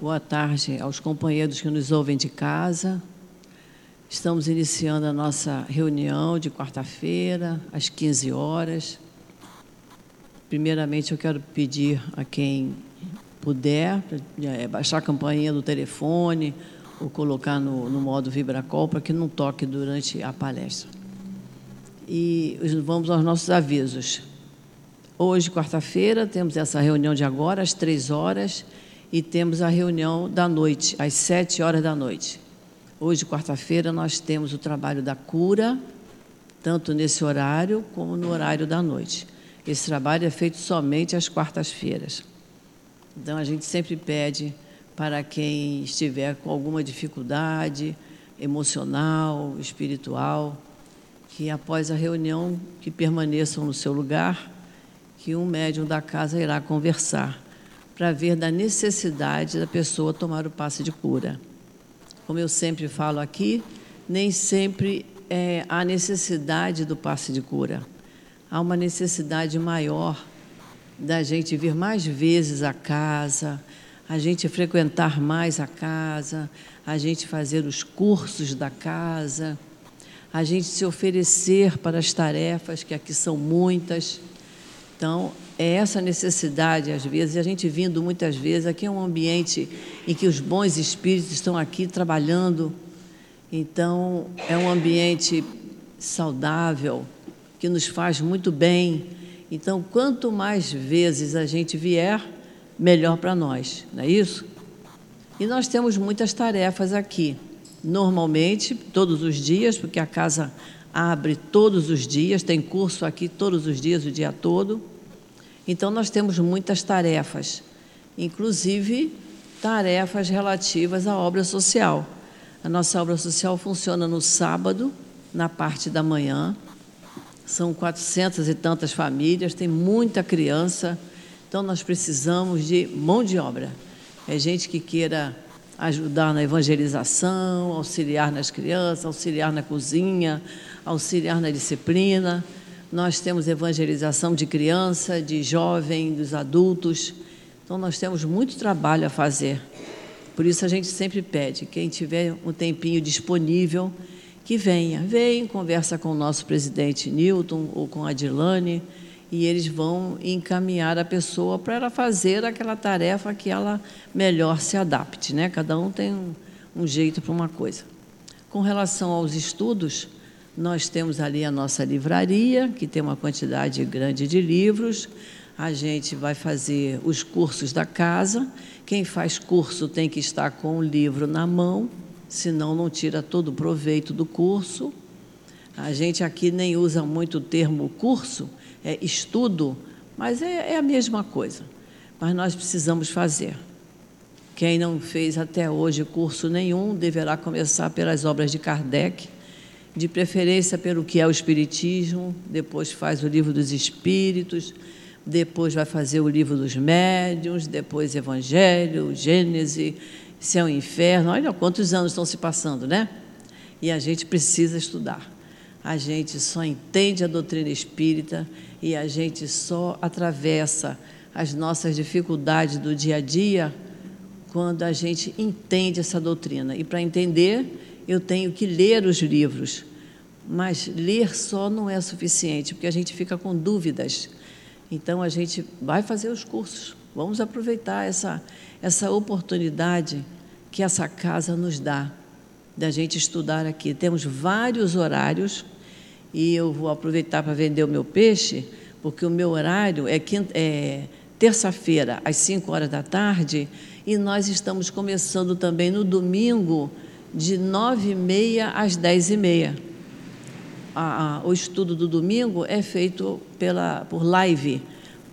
boa tarde aos companheiros que nos ouvem de casa. Estamos iniciando a nossa reunião de quarta-feira, às 15 horas. Primeiramente, eu quero pedir a quem puder é, baixar a campainha do telefone ou colocar no, no modo vibracol para que não toque durante a palestra. E vamos aos nossos avisos. Hoje, quarta-feira, temos essa reunião de agora, às três horas, e temos a reunião da noite, às sete horas da noite. Hoje, quarta-feira, nós temos o trabalho da cura, tanto nesse horário como no horário da noite. Esse trabalho é feito somente às quartas-feiras. Então, a gente sempre pede para quem estiver com alguma dificuldade emocional, espiritual, que após a reunião que permaneçam no seu lugar que um médium da casa irá conversar para ver da necessidade da pessoa tomar o passe de cura. Como eu sempre falo aqui, nem sempre é, há necessidade do passe de cura. Há uma necessidade maior da gente vir mais vezes à casa, a gente frequentar mais a casa, a gente fazer os cursos da casa, a gente se oferecer para as tarefas, que aqui são muitas então, é essa necessidade, às vezes, e a gente vindo muitas vezes, aqui é um ambiente em que os bons espíritos estão aqui trabalhando, então, é um ambiente saudável, que nos faz muito bem. Então, quanto mais vezes a gente vier, melhor para nós, não é isso? E nós temos muitas tarefas aqui. Normalmente, todos os dias, porque a casa abre todos os dias, tem curso aqui todos os dias, o dia todo. Então, nós temos muitas tarefas, inclusive tarefas relativas à obra social. A nossa obra social funciona no sábado, na parte da manhã. São quatrocentas e tantas famílias, tem muita criança, então nós precisamos de mão de obra. É gente que queira ajudar na evangelização, auxiliar nas crianças, auxiliar na cozinha, auxiliar na disciplina. Nós temos evangelização de criança, de jovem, dos adultos. Então, nós temos muito trabalho a fazer. Por isso, a gente sempre pede: quem tiver um tempinho disponível, que venha. Vem, conversa com o nosso presidente Newton ou com a Adilane, e eles vão encaminhar a pessoa para ela fazer aquela tarefa que ela melhor se adapte. Né? Cada um tem um, um jeito para uma coisa. Com relação aos estudos, nós temos ali a nossa livraria, que tem uma quantidade grande de livros. A gente vai fazer os cursos da casa. Quem faz curso tem que estar com o livro na mão, senão não tira todo o proveito do curso. A gente aqui nem usa muito o termo curso, é estudo, mas é, é a mesma coisa. Mas nós precisamos fazer. Quem não fez até hoje curso nenhum deverá começar pelas obras de Kardec de preferência pelo que é o Espiritismo, depois faz o livro dos Espíritos, depois vai fazer o livro dos Médiuns, depois Evangelho, Gênese, Céu e Inferno. Olha quantos anos estão se passando, né? E a gente precisa estudar. A gente só entende a doutrina espírita e a gente só atravessa as nossas dificuldades do dia a dia quando a gente entende essa doutrina. E para entender, eu tenho que ler os livros. Mas ler só não é suficiente, porque a gente fica com dúvidas. Então a gente vai fazer os cursos. Vamos aproveitar essa, essa oportunidade que essa casa nos dá da gente estudar aqui. Temos vários horários e eu vou aproveitar para vender o meu peixe, porque o meu horário é, é terça-feira às 5 horas da tarde e nós estamos começando também no domingo de nove e meia às dez e meia. O estudo do domingo é feito pela, por live,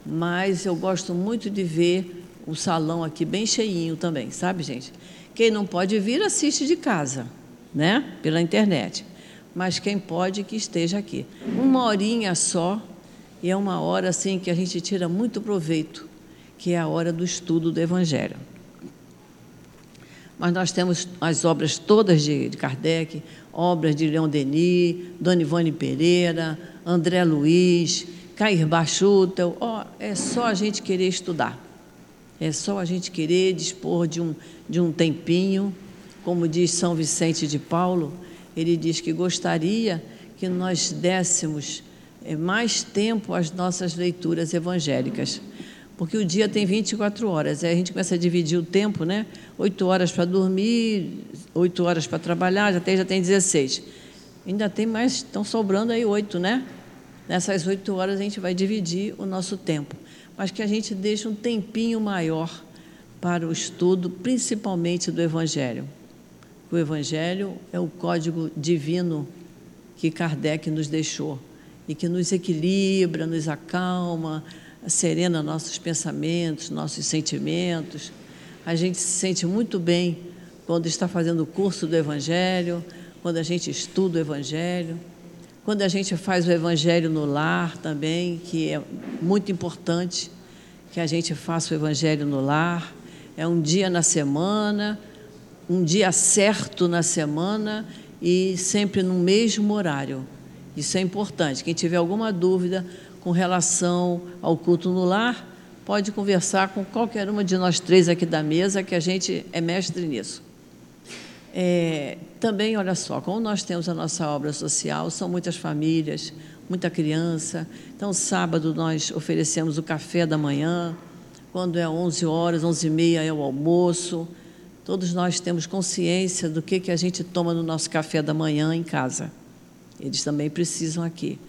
mas eu gosto muito de ver o salão aqui bem cheinho também, sabe, gente? Quem não pode vir, assiste de casa, né? Pela internet. Mas quem pode, que esteja aqui. Uma horinha só, e é uma hora assim que a gente tira muito proveito, que é a hora do estudo do Evangelho mas nós temos as obras todas de, de Kardec, obras de Leon Denis, Dona Ivone Pereira, André Luiz, Cair Bachutel. Oh, é só a gente querer estudar. É só a gente querer dispor de um, de um tempinho. Como diz São Vicente de Paulo, ele diz que gostaria que nós dessemos é, mais tempo às nossas leituras evangélicas. Porque o dia tem 24 horas, aí a gente começa a dividir o tempo, né? Oito horas para dormir, oito horas para trabalhar, já tem, já tem 16. Ainda tem mais, estão sobrando aí oito, né? Nessas oito horas a gente vai dividir o nosso tempo. Mas que a gente deixe um tempinho maior para o estudo, principalmente do Evangelho. O Evangelho é o código divino que Kardec nos deixou e que nos equilibra, nos acalma, serena nossos pensamentos, nossos sentimentos. A gente se sente muito bem quando está fazendo o curso do Evangelho, quando a gente estuda o Evangelho, quando a gente faz o Evangelho no lar também, que é muito importante que a gente faça o Evangelho no lar. É um dia na semana, um dia certo na semana e sempre no mesmo horário. Isso é importante. Quem tiver alguma dúvida, com relação ao culto no lar, pode conversar com qualquer uma de nós três aqui da mesa, que a gente é mestre nisso. É, também, olha só, como nós temos a nossa obra social, são muitas famílias, muita criança. Então, sábado nós oferecemos o café da manhã, quando é 11 horas, 11 e meia é o almoço. Todos nós temos consciência do que, que a gente toma no nosso café da manhã em casa. Eles também precisam aqui.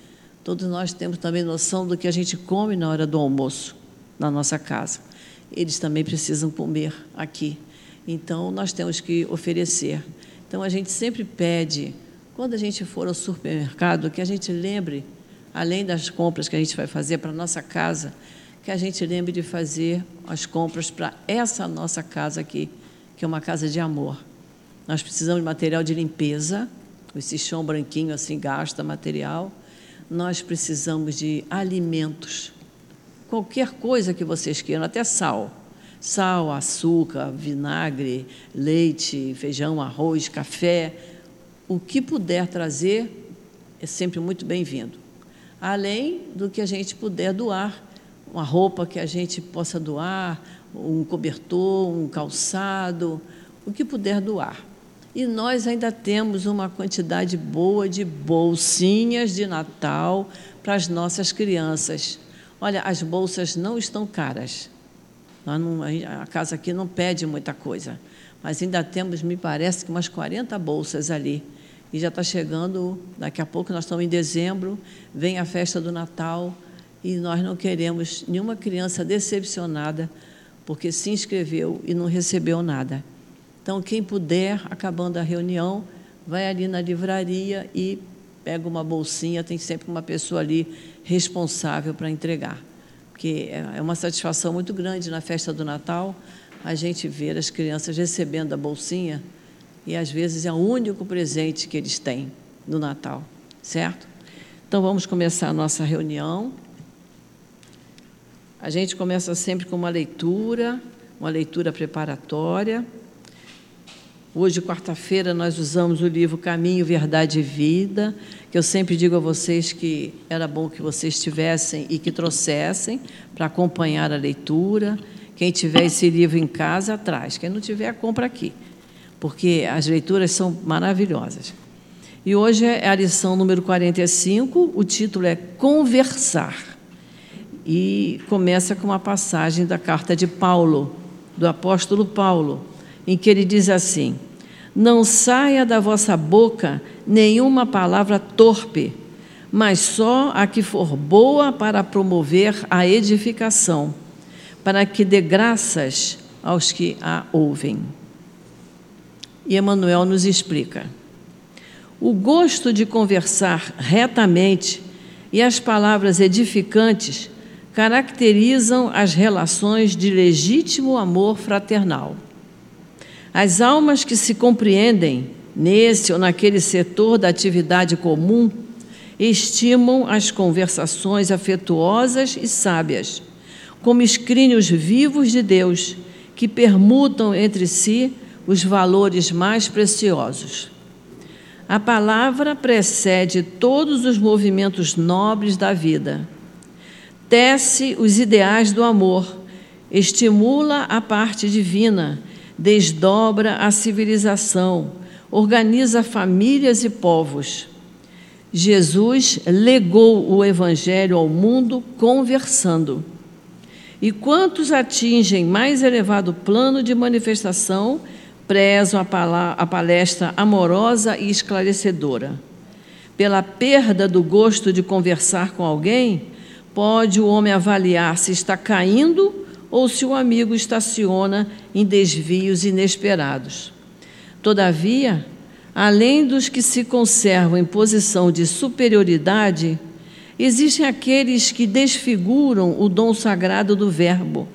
Todos nós temos também noção do que a gente come na hora do almoço na nossa casa. Eles também precisam comer aqui. Então, nós temos que oferecer. Então, a gente sempre pede, quando a gente for ao supermercado, que a gente lembre, além das compras que a gente vai fazer para a nossa casa, que a gente lembre de fazer as compras para essa nossa casa aqui, que é uma casa de amor. Nós precisamos de material de limpeza, esse chão branquinho assim gasta material nós precisamos de alimentos. Qualquer coisa que vocês queiram, até sal. Sal, açúcar, vinagre, leite, feijão, arroz, café. O que puder trazer é sempre muito bem-vindo. Além do que a gente puder doar, uma roupa que a gente possa doar, um cobertor, um calçado, o que puder doar. E nós ainda temos uma quantidade boa de bolsinhas de Natal para as nossas crianças. Olha, as bolsas não estão caras. Não, a casa aqui não pede muita coisa. Mas ainda temos, me parece, que umas 40 bolsas ali. E já está chegando, daqui a pouco, nós estamos em dezembro, vem a festa do Natal, e nós não queremos nenhuma criança decepcionada porque se inscreveu e não recebeu nada. Então, quem puder, acabando a reunião, vai ali na livraria e pega uma bolsinha, tem sempre uma pessoa ali responsável para entregar. Porque é uma satisfação muito grande na festa do Natal a gente ver as crianças recebendo a bolsinha e às vezes é o único presente que eles têm no Natal, certo? Então vamos começar a nossa reunião. A gente começa sempre com uma leitura, uma leitura preparatória. Hoje, quarta-feira, nós usamos o livro Caminho, Verdade e Vida, que eu sempre digo a vocês que era bom que vocês tivessem e que trouxessem para acompanhar a leitura. Quem tiver esse livro em casa, atrás. Quem não tiver, compra aqui, porque as leituras são maravilhosas. E hoje é a lição número 45, o título é Conversar. E começa com uma passagem da carta de Paulo, do apóstolo Paulo em que ele diz assim: Não saia da vossa boca nenhuma palavra torpe, mas só a que for boa para promover a edificação, para que dê graças aos que a ouvem. E Emmanuel nos explica: o gosto de conversar retamente e as palavras edificantes caracterizam as relações de legítimo amor fraternal. As almas que se compreendem nesse ou naquele setor da atividade comum estimam as conversações afetuosas e sábias, como escrínios vivos de Deus, que permutam entre si os valores mais preciosos. A palavra precede todos os movimentos nobres da vida. Tece os ideais do amor estimula a parte divina, desdobra a civilização, organiza famílias e povos. Jesus legou o Evangelho ao mundo conversando. E quantos atingem mais elevado plano de manifestação, prezam a palestra amorosa e esclarecedora. Pela perda do gosto de conversar com alguém, pode o homem avaliar se está caindo ou se o amigo estaciona em desvios inesperados. Todavia, além dos que se conservam em posição de superioridade, existem aqueles que desfiguram o dom sagrado do Verbo,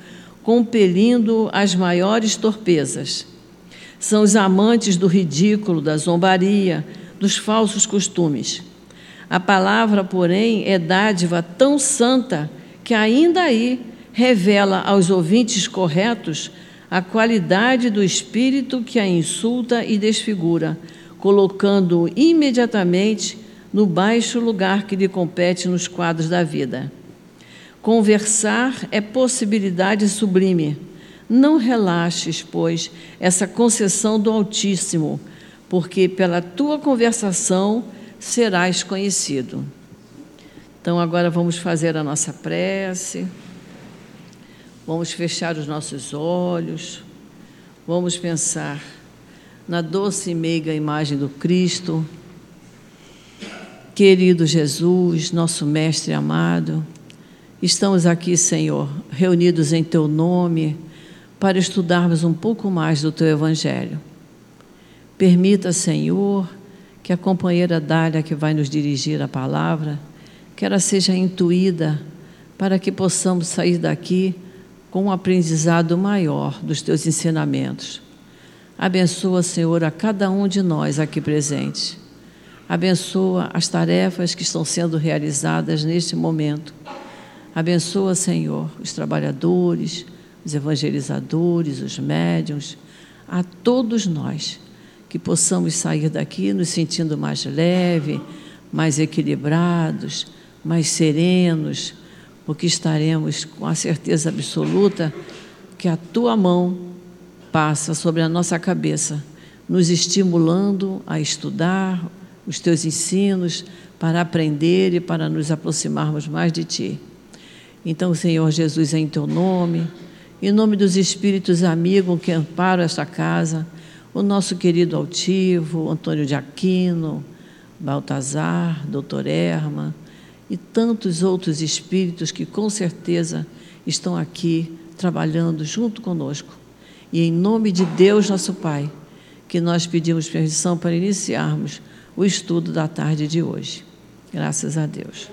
compelindo as maiores torpezas. São os amantes do ridículo, da zombaria, dos falsos costumes. A palavra, porém, é dádiva tão santa que ainda aí revela aos ouvintes corretos a qualidade do espírito que a insulta e desfigura, colocando-o imediatamente no baixo lugar que lhe compete nos quadros da vida. Conversar é possibilidade sublime. Não relaxes, pois, essa concessão do Altíssimo, porque pela tua conversação serás conhecido. Então, agora vamos fazer a nossa prece, vamos fechar os nossos olhos, vamos pensar na doce e meiga imagem do Cristo. Querido Jesus, nosso Mestre amado, estamos aqui, Senhor, reunidos em Teu nome para estudarmos um pouco mais do Teu Evangelho. Permita, Senhor, que a companheira Dália, que vai nos dirigir a palavra, que ela seja intuída para que possamos sair daqui com um aprendizado maior dos teus ensinamentos. Abençoa, Senhor, a cada um de nós aqui presentes. Abençoa as tarefas que estão sendo realizadas neste momento. Abençoa, Senhor, os trabalhadores, os evangelizadores, os médiuns, a todos nós que possamos sair daqui nos sentindo mais leve, mais equilibrados, mais serenos, porque estaremos com a certeza absoluta que a tua mão passa sobre a nossa cabeça, nos estimulando a estudar os teus ensinos para aprender e para nos aproximarmos mais de ti. Então, Senhor Jesus, em teu nome, em nome dos espíritos amigos que amparam esta casa, o nosso querido altivo, Antônio de Aquino, Baltazar, doutor Erma e tantos outros espíritos que com certeza estão aqui trabalhando junto conosco. E em nome de Deus, nosso Pai, que nós pedimos permissão para iniciarmos o estudo da tarde de hoje. Graças a Deus.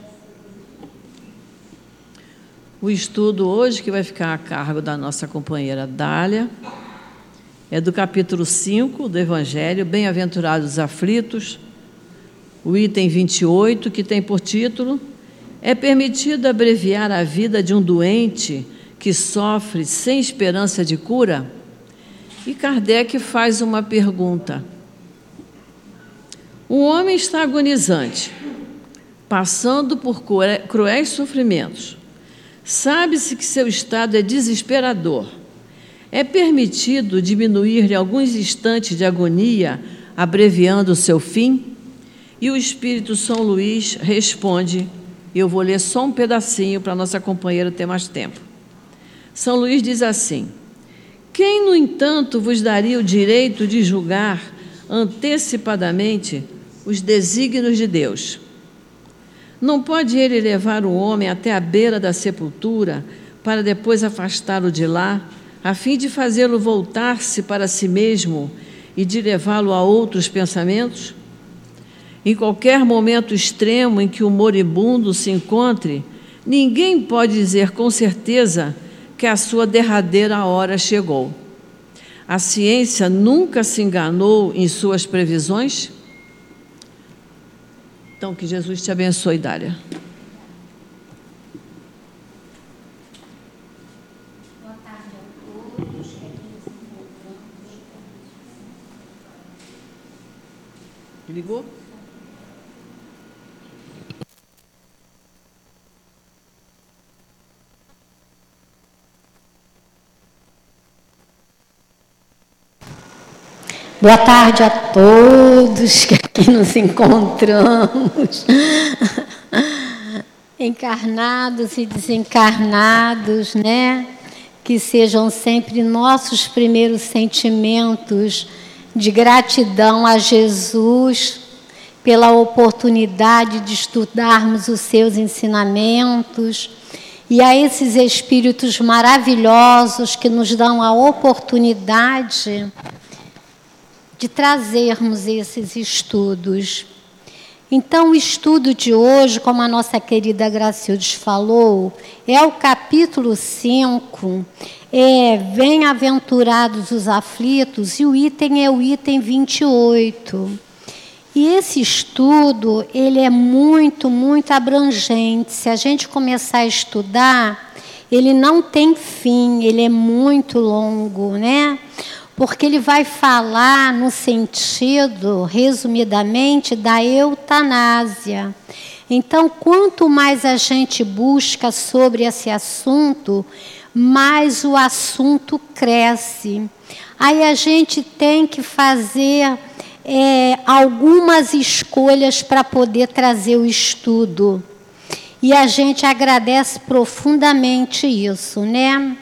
O estudo hoje que vai ficar a cargo da nossa companheira Dália é do capítulo 5 do Evangelho, Bem-aventurados os aflitos, o item 28, que tem por título: É permitido abreviar a vida de um doente que sofre sem esperança de cura? E Kardec faz uma pergunta. Um homem está agonizante, passando por cruéis sofrimentos. Sabe-se que seu estado é desesperador é permitido diminuir-lhe alguns instantes de agonia, abreviando o seu fim? E o Espírito São Luís responde, eu vou ler só um pedacinho para nossa companheira ter mais tempo. São Luís diz assim: Quem, no entanto, vos daria o direito de julgar antecipadamente os desígnios de Deus? Não pode ele levar o homem até a beira da sepultura para depois afastá-lo de lá a fim de fazê-lo voltar-se para si mesmo e de levá-lo a outros pensamentos? Em qualquer momento extremo em que o moribundo se encontre, ninguém pode dizer com certeza que a sua derradeira hora chegou. A ciência nunca se enganou em suas previsões? Então, que Jesus te abençoe, Dália. Ligou? Boa tarde a todos que aqui nos encontramos, encarnados e desencarnados, né? Que sejam sempre nossos primeiros sentimentos de gratidão a Jesus pela oportunidade de estudarmos os seus ensinamentos e a esses espíritos maravilhosos que nos dão a oportunidade de trazermos esses estudos. Então, o estudo de hoje, como a nossa querida Gracildes falou, é o capítulo 5, é Bem-aventurados os aflitos, e o item é o item 28. E esse estudo, ele é muito, muito abrangente. Se a gente começar a estudar, ele não tem fim, ele é muito longo, né? Porque ele vai falar no sentido, resumidamente, da eutanásia. Então, quanto mais a gente busca sobre esse assunto, mais o assunto cresce. Aí a gente tem que fazer é, algumas escolhas para poder trazer o estudo. E a gente agradece profundamente isso, né?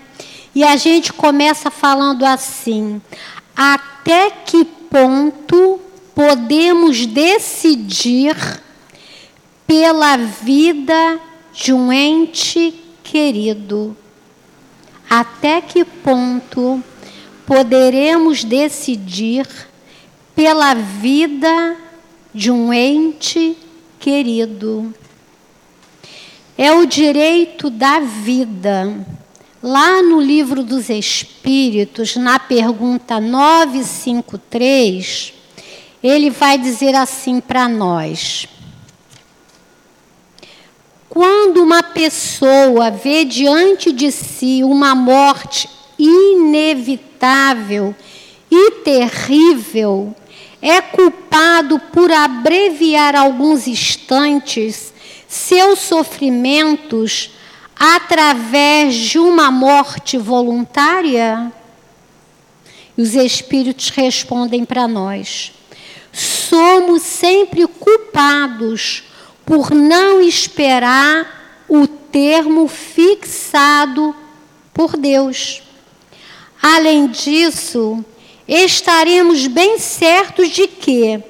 E a gente começa falando assim: até que ponto podemos decidir pela vida de um ente querido? Até que ponto poderemos decidir pela vida de um ente querido? É o direito da vida Lá no livro dos Espíritos, na pergunta 953, ele vai dizer assim para nós: Quando uma pessoa vê diante de si uma morte inevitável e terrível, é culpado por abreviar alguns instantes seus sofrimentos através de uma morte voluntária? E os espíritos respondem para nós: somos sempre culpados por não esperar o termo fixado por Deus. Além disso, estaremos bem certos de que,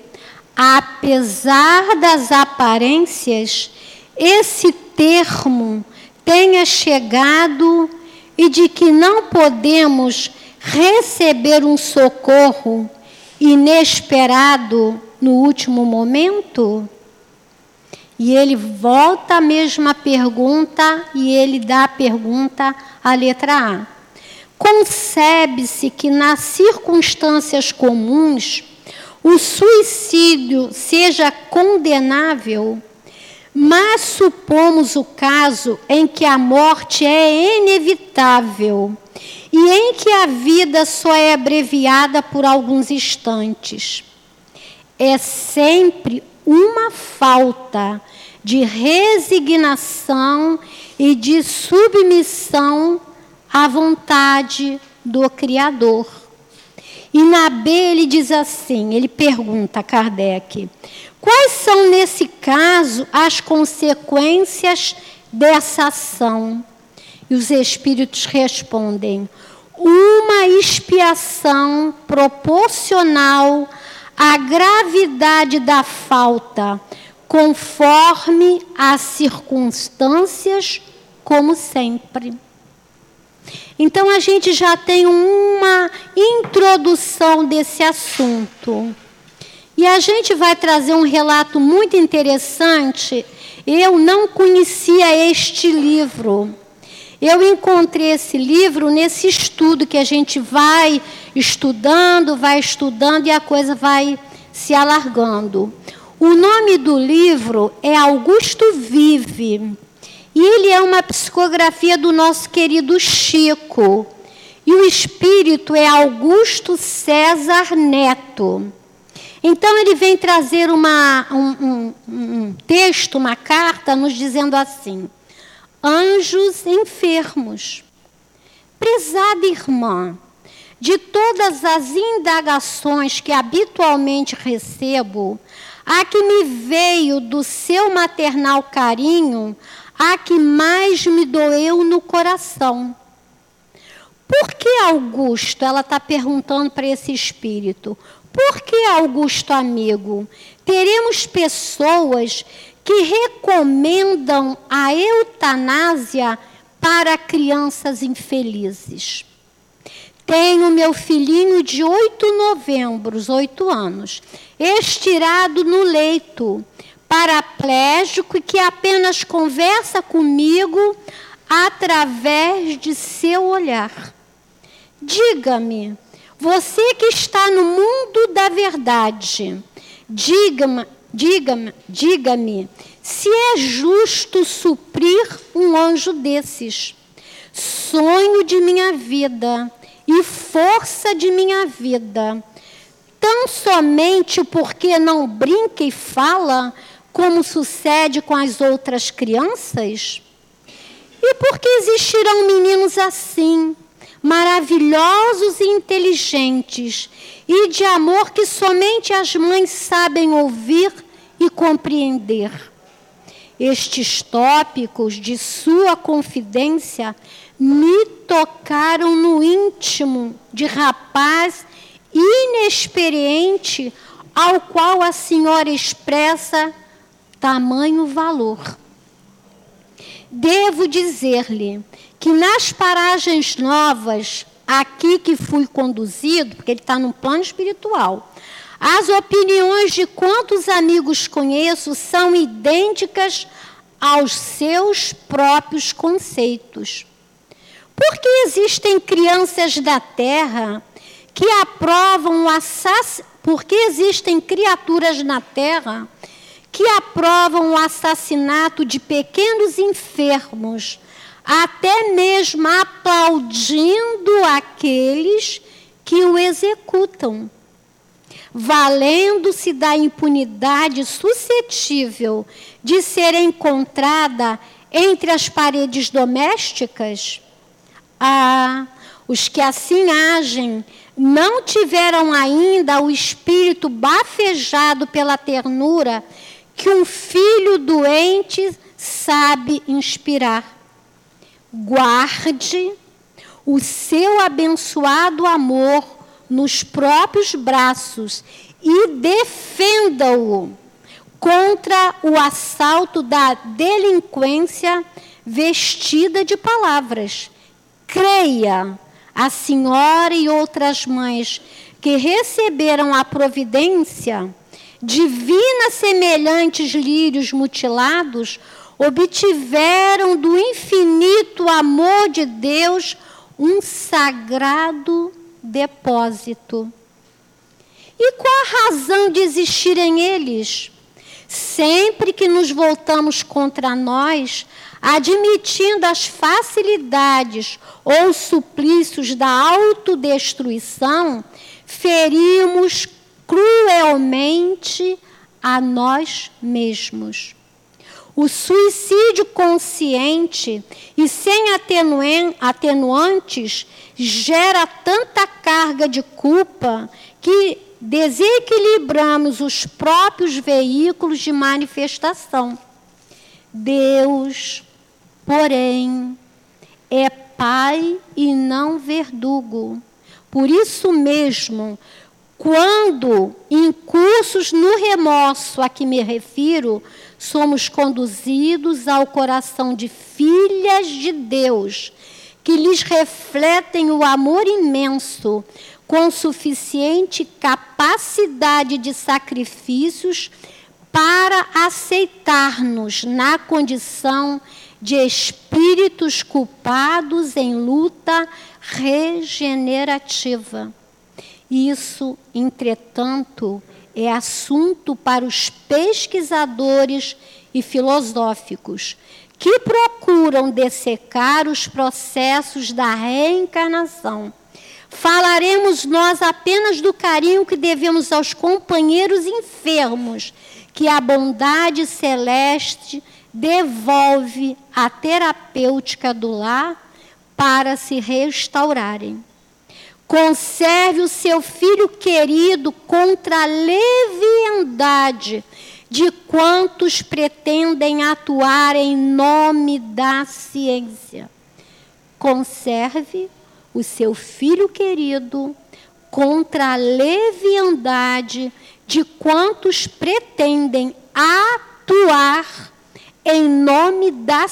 apesar das aparências, esse termo tenha chegado e de que não podemos receber um socorro inesperado no último momento? E ele volta a mesma pergunta e ele dá a pergunta à letra A. Concebe-se que nas circunstâncias comuns o suicídio seja condenável mas supomos o caso em que a morte é inevitável e em que a vida só é abreviada por alguns instantes. É sempre uma falta de resignação e de submissão à vontade do Criador. E na B ele diz assim: ele pergunta a Kardec, Quais são, nesse caso, as consequências dessa ação? E os espíritos respondem: uma expiação proporcional à gravidade da falta, conforme as circunstâncias, como sempre. Então a gente já tem uma introdução desse assunto. E a gente vai trazer um relato muito interessante. Eu não conhecia este livro. Eu encontrei esse livro nesse estudo que a gente vai estudando, vai estudando e a coisa vai se alargando. O nome do livro é Augusto Vive. E ele é uma psicografia do nosso querido Chico. E o espírito é Augusto César Neto. Então ele vem trazer uma, um, um, um texto, uma carta, nos dizendo assim: anjos enfermos. Prezada irmã, de todas as indagações que habitualmente recebo, a que me veio do seu maternal carinho, a que mais me doeu no coração. Por que Augusto? Ela está perguntando para esse espírito. Por que Augusto amigo? Teremos pessoas que recomendam a eutanásia para crianças infelizes. Tenho meu filhinho de oito novembros, oito anos, estirado no leito, paraplégico e que apenas conversa comigo através de seu olhar. Diga-me, você que está no mundo da verdade, diga-me, diga-me, diga-me, se é justo suprir um anjo desses, sonho de minha vida e força de minha vida, tão somente porque não brinca e fala, como sucede com as outras crianças? E porque existirão meninos assim, maravilhosos e inteligentes, e de amor que somente as mães sabem ouvir e compreender? Estes tópicos de sua confidência me tocaram no íntimo de rapaz inexperiente ao qual a senhora expressa tamanho valor. Devo dizer-lhe que nas paragens novas, aqui que fui conduzido, porque ele está num plano espiritual, as opiniões de quantos amigos conheço são idênticas aos seus próprios conceitos. Porque existem crianças da terra que aprovam o assassinato, porque existem criaturas na terra que aprovam o assassinato de pequenos enfermos, até mesmo aplaudindo aqueles que o executam valendo-se da impunidade suscetível de ser encontrada entre as paredes domésticas? Ah, os que assim agem não tiveram ainda o espírito bafejado pela ternura que um filho doente sabe inspirar. Guarde o seu abençoado amor nos próprios braços e defenda-o contra o assalto da delinquência vestida de palavras. Creia, a senhora e outras mães que receberam a providência divina semelhantes lírios mutilados, obtiveram do infinito amor de Deus um sagrado depósito. E qual a razão de existirem eles? Sempre que nos voltamos contra nós, admitindo as facilidades ou suplícios da autodestruição, ferimos cruelmente a nós mesmos. O suicídio consciente e sem atenuantes gera tanta carga de culpa que desequilibramos os próprios veículos de manifestação. Deus, porém, é Pai e não verdugo. Por isso mesmo, quando, em cursos no remorso a que me refiro, somos conduzidos ao coração de filhas de Deus, que lhes refletem o amor imenso, com suficiente capacidade de sacrifícios para aceitar-nos na condição de espíritos culpados em luta regenerativa. Isso, entretanto, é assunto para os pesquisadores e filosóficos que procuram dessecar os processos da reencarnação. Falaremos nós apenas do carinho que devemos aos companheiros enfermos, que a bondade celeste devolve à terapêutica do lar para se restaurarem. Conserve o seu filho querido contra a leviandade de quantos pretendem atuar em nome da ciência. Conserve o seu filho querido contra a leviandade de quantos pretendem atuar em nome da,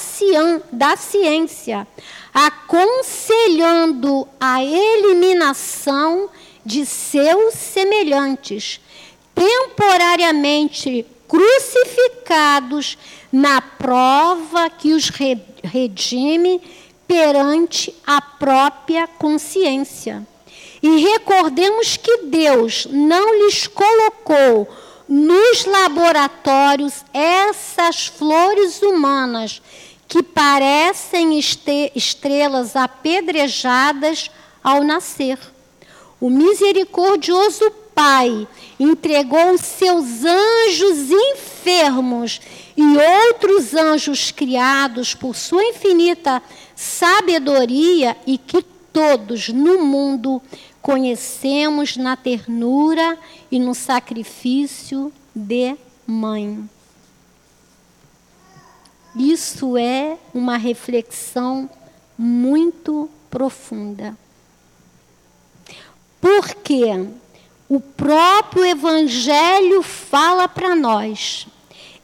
da ciência, aconselhando a eliminação de seus semelhantes, temporariamente crucificados na prova que os redime perante a própria consciência. E recordemos que Deus não lhes colocou nos laboratórios essas flores humanas que parecem estrelas apedrejadas ao nascer. O misericordioso Pai entregou seus anjos enfermos e outros anjos criados por sua infinita sabedoria e que todos no mundo conhecemos na ternura e no sacrifício de mãe. Isso é uma reflexão muito profunda. Porque o próprio Evangelho fala para nós: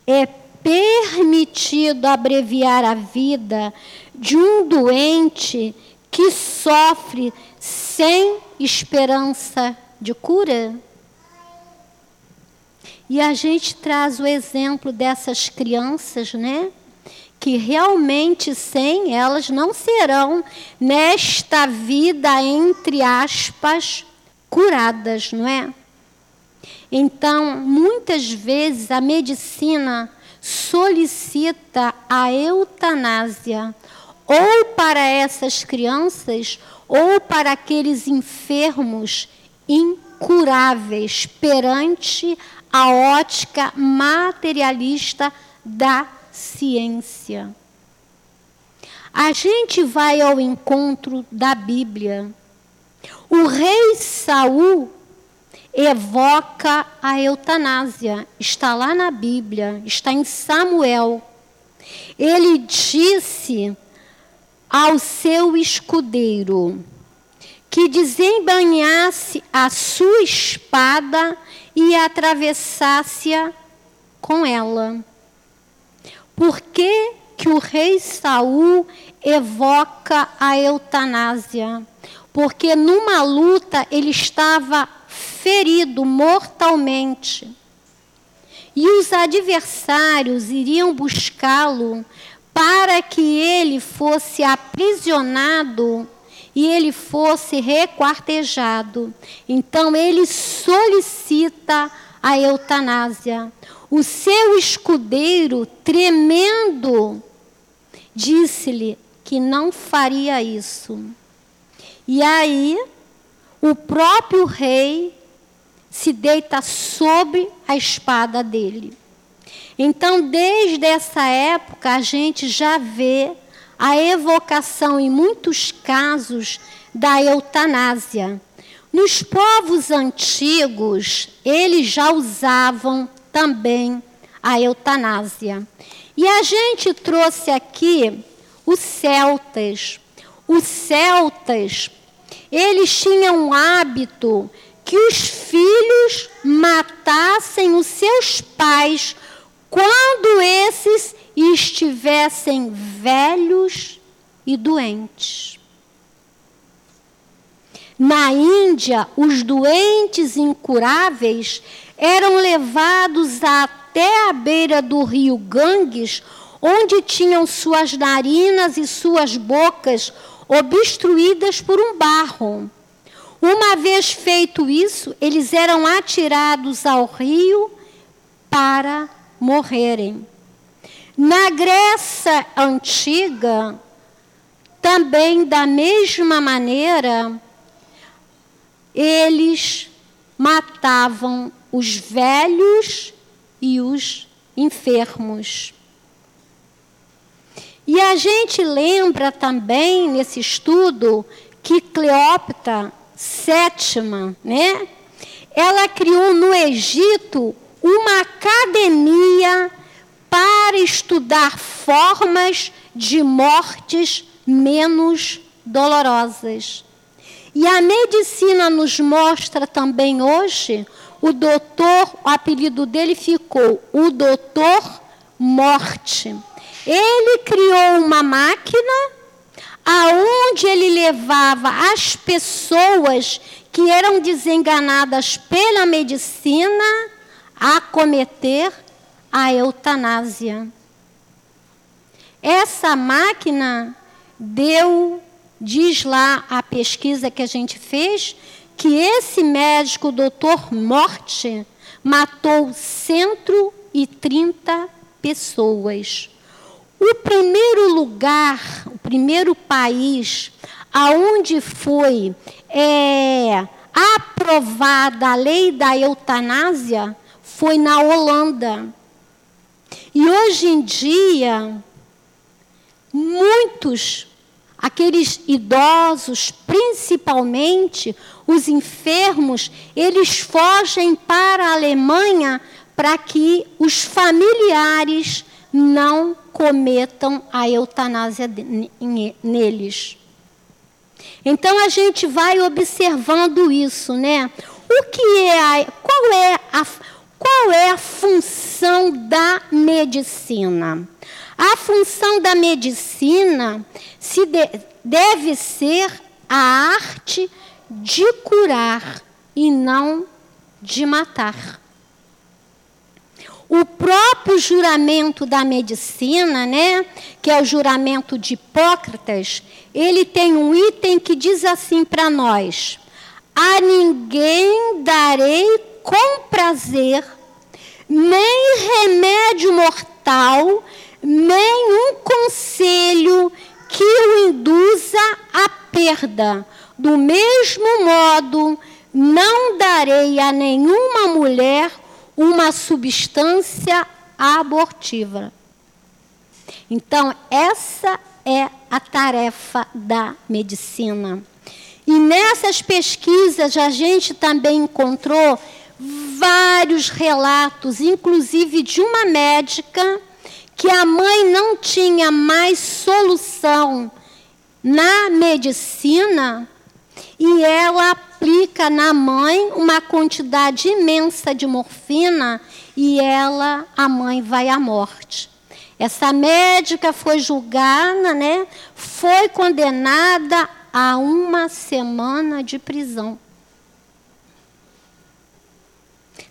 é permitido abreviar a vida de um doente que sofre sem esperança de cura? E a gente traz o exemplo dessas crianças, né? Que realmente sem elas não serão nesta vida, entre aspas, curadas, não é? Então, muitas vezes a medicina solicita a eutanásia ou para essas crianças ou para aqueles enfermos incuráveis perante a ótica materialista da ciência. A gente vai ao encontro da Bíblia. O rei Saul evoca a eutanásia. Está lá na Bíblia, está em Samuel. Ele disse ao seu escudeiro que desembanhasse a sua espada e atravessasse-a com ela. Por que, que o rei Saul evoca a eutanásia? Porque numa luta ele estava ferido mortalmente. E os adversários iriam buscá-lo para que ele fosse aprisionado e ele fosse requartejado. Então ele solicita a eutanásia. O seu escudeiro, tremendo, disse-lhe que não faria isso. E aí, o próprio rei se deita sobre a espada dele. Então, desde essa época, a gente já vê a evocação, em muitos casos, da eutanásia. Nos povos antigos, eles já usavam também a eutanásia. E a gente trouxe aqui os celtas. Os celtas, eles tinham um hábito que os filhos matassem os seus pais quando esses estivessem velhos e doentes. Na Índia, os doentes incuráveis eram levados até a beira do rio Ganges, onde tinham suas narinas e suas bocas obstruídas por um barro. Uma vez feito isso, eles eram atirados ao rio para morrerem. Na Grécia antiga, também da mesma maneira, eles matavam os velhos e os enfermos. E a gente lembra também nesse estudo que Cleópatra sétima, né? Ela criou no Egito uma academia para estudar formas de mortes menos dolorosas. E a medicina nos mostra também hoje, o doutor, o apelido dele ficou o doutor morte. Ele criou uma máquina aonde ele levava as pessoas que eram desenganadas pela medicina a cometer a eutanásia. Essa máquina deu, diz lá a pesquisa que a gente fez, que esse médico, doutor Morte, matou 130 pessoas. O primeiro lugar, o primeiro país aonde foi é, aprovada a lei da eutanásia foi na Holanda. E hoje em dia, muitos, aqueles idosos, principalmente os enfermos, eles fogem para a Alemanha para que os familiares não cometam a eutanásia neles. Então a gente vai observando isso, né? O que é a, qual é a qual é a função da medicina? A função da medicina se de, deve ser a arte de curar e não de matar. O próprio juramento da medicina, né, que é o juramento de Hipócrates, ele tem um item que diz assim para nós: A ninguém darei com prazer nem remédio mortal, nem um conselho que o induza à perda. Do mesmo modo, não darei a nenhuma mulher uma substância abortiva. Então, essa é a tarefa da medicina. E nessas pesquisas a gente também encontrou vários relatos, inclusive de uma médica que a mãe não tinha mais solução na medicina e ela aplica na mãe uma quantidade imensa de morfina e ela, a mãe, vai à morte. Essa médica foi julgada, né? Foi condenada a uma semana de prisão.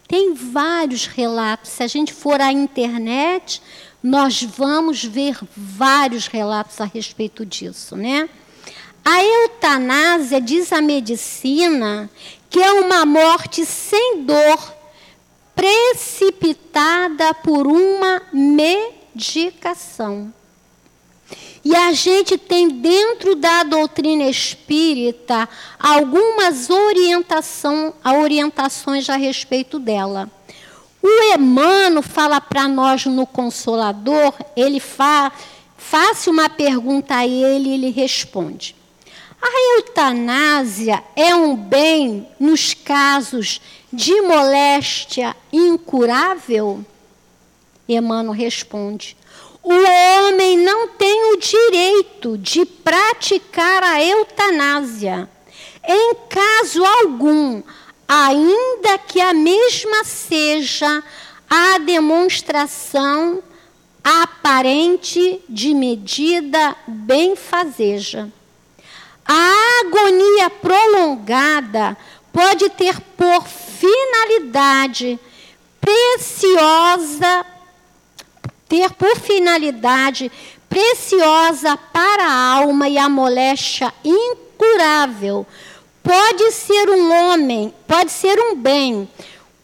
Tem vários relatos. Se a gente for à internet, nós vamos ver vários relatos a respeito disso, né? A eutanásia, diz a medicina, que é uma morte sem dor, precipitada por uma medicação. E a gente tem dentro da doutrina espírita algumas orientação, orientações a respeito dela. O Emmanuel fala para nós no Consolador, ele fa, faça uma pergunta a ele e ele responde. A eutanásia é um bem nos casos de moléstia incurável? Emmanuel responde: o homem não tem o direito de praticar a eutanásia, em caso algum, ainda que a mesma seja a demonstração aparente de medida benfazeja. A agonia prolongada pode ter por finalidade preciosa, ter por finalidade preciosa para a alma e a moléstia incurável. Pode ser um homem, pode ser um bem,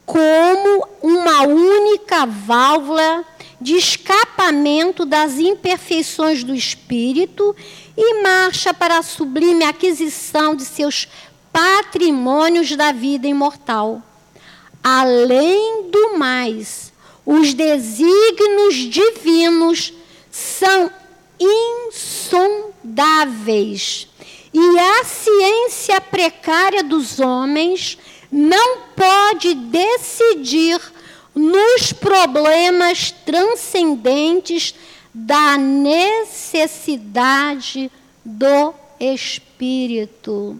como uma única válvula de escapamento das imperfeições do espírito e marcha para a sublime aquisição de seus patrimônios da vida imortal. Além do mais, os desígnios divinos são insondáveis E a ciência precária dos homens não pode decidir nos problemas transcendentes da necessidade do espírito.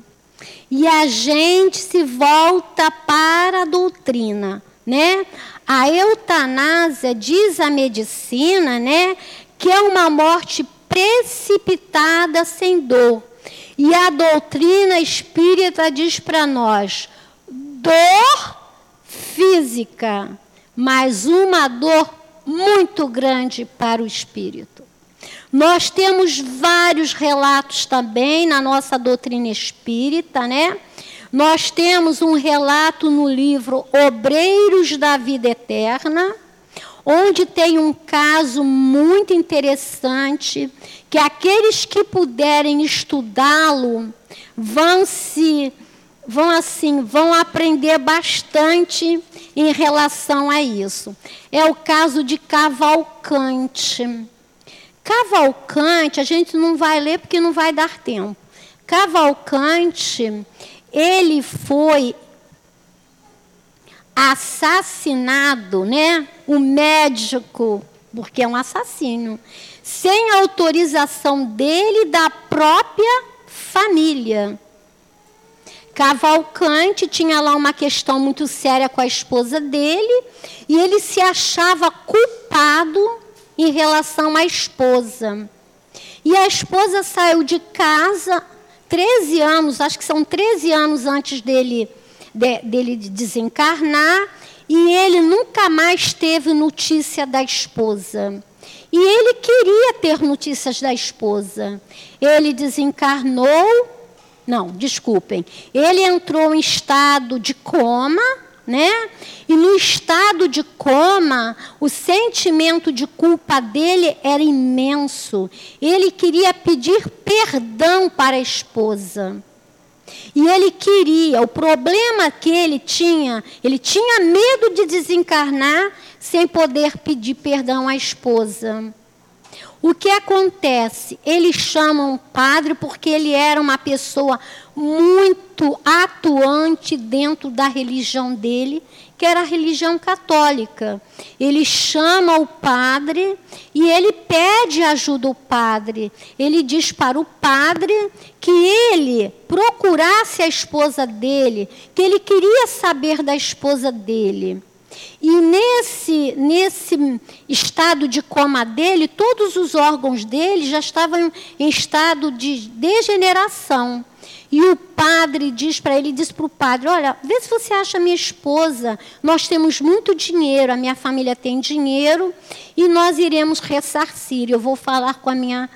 E a gente se volta para a doutrina, né? A eutanásia diz a medicina, né, que é uma morte precipitada sem dor. E a doutrina espírita diz para nós: dor física, mas uma dor muito grande para o espírito. Nós temos vários relatos também na nossa doutrina espírita, né? Nós temos um relato no livro Obreiros da Vida Eterna, onde tem um caso muito interessante que aqueles que puderem estudá-lo vão se vão assim, vão aprender bastante em relação a isso. É o caso de Cavalcante. Cavalcante, a gente não vai ler porque não vai dar tempo. Cavalcante, ele foi assassinado, né? O médico, porque é um assassino, sem autorização dele da própria família. Cavalcante tinha lá uma questão muito séria com a esposa dele e ele se achava culpado em relação à esposa. E a esposa saiu de casa 13 anos, acho que são 13 anos antes dele, de, dele desencarnar, e ele nunca mais teve notícia da esposa. E ele queria ter notícias da esposa. Ele desencarnou não, desculpem. Ele entrou em estado de coma, né? E no estado de coma, o sentimento de culpa dele era imenso. Ele queria pedir perdão para a esposa. E ele queria, o problema que ele tinha, ele tinha medo de desencarnar sem poder pedir perdão à esposa. O que acontece? Eles chamam o padre porque ele era uma pessoa muito atuante dentro da religião dele, que era a religião católica. Ele chama o padre e ele pede ajuda ao padre. Ele diz para o padre que ele procurasse a esposa dele, que ele queria saber da esposa dele. E nesse, nesse estado de coma dele, todos os órgãos dele já estavam em estado de degeneração. E o padre diz para ele, diz para o padre, olha, vê se você acha minha esposa, nós temos muito dinheiro, a minha família tem dinheiro, e nós iremos ressarcir. Eu vou falar com a minha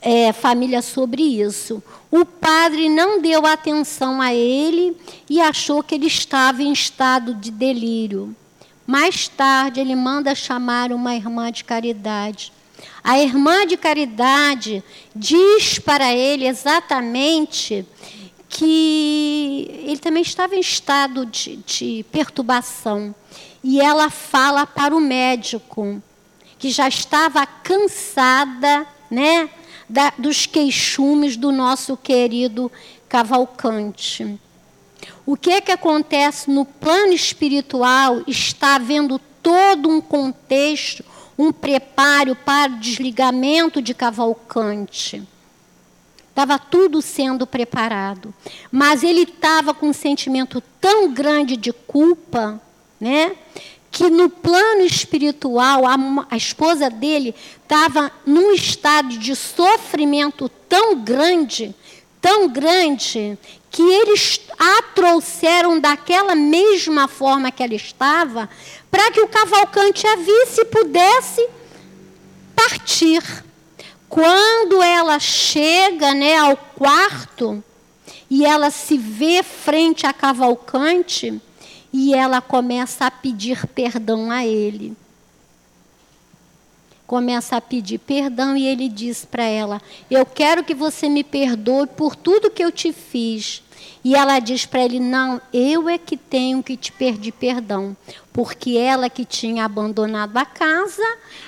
é, família sobre isso. O padre não deu atenção a ele e achou que ele estava em estado de delírio. Mais tarde, ele manda chamar uma irmã de caridade. A irmã de caridade diz para ele exatamente que ele também estava em estado de, de perturbação. E ela fala para o médico que já estava cansada né, da, dos queixumes do nosso querido Cavalcante. O que é que acontece no plano espiritual? Está havendo todo um contexto, um preparo para o desligamento de Cavalcante. Estava tudo sendo preparado. Mas ele estava com um sentimento tão grande de culpa, né? Que no plano espiritual, a, a esposa dele estava num estado de sofrimento tão grande, tão grande, que eles a trouxeram daquela mesma forma que ela estava, para que o cavalcante a visse e pudesse partir. Quando ela chega né, ao quarto e ela se vê frente a cavalcante, e ela começa a pedir perdão a ele começa a pedir perdão e ele diz para ela: Eu quero que você me perdoe por tudo que eu te fiz. E ela diz para ele: Não, eu é que tenho que te pedir perdão, porque ela que tinha abandonado a casa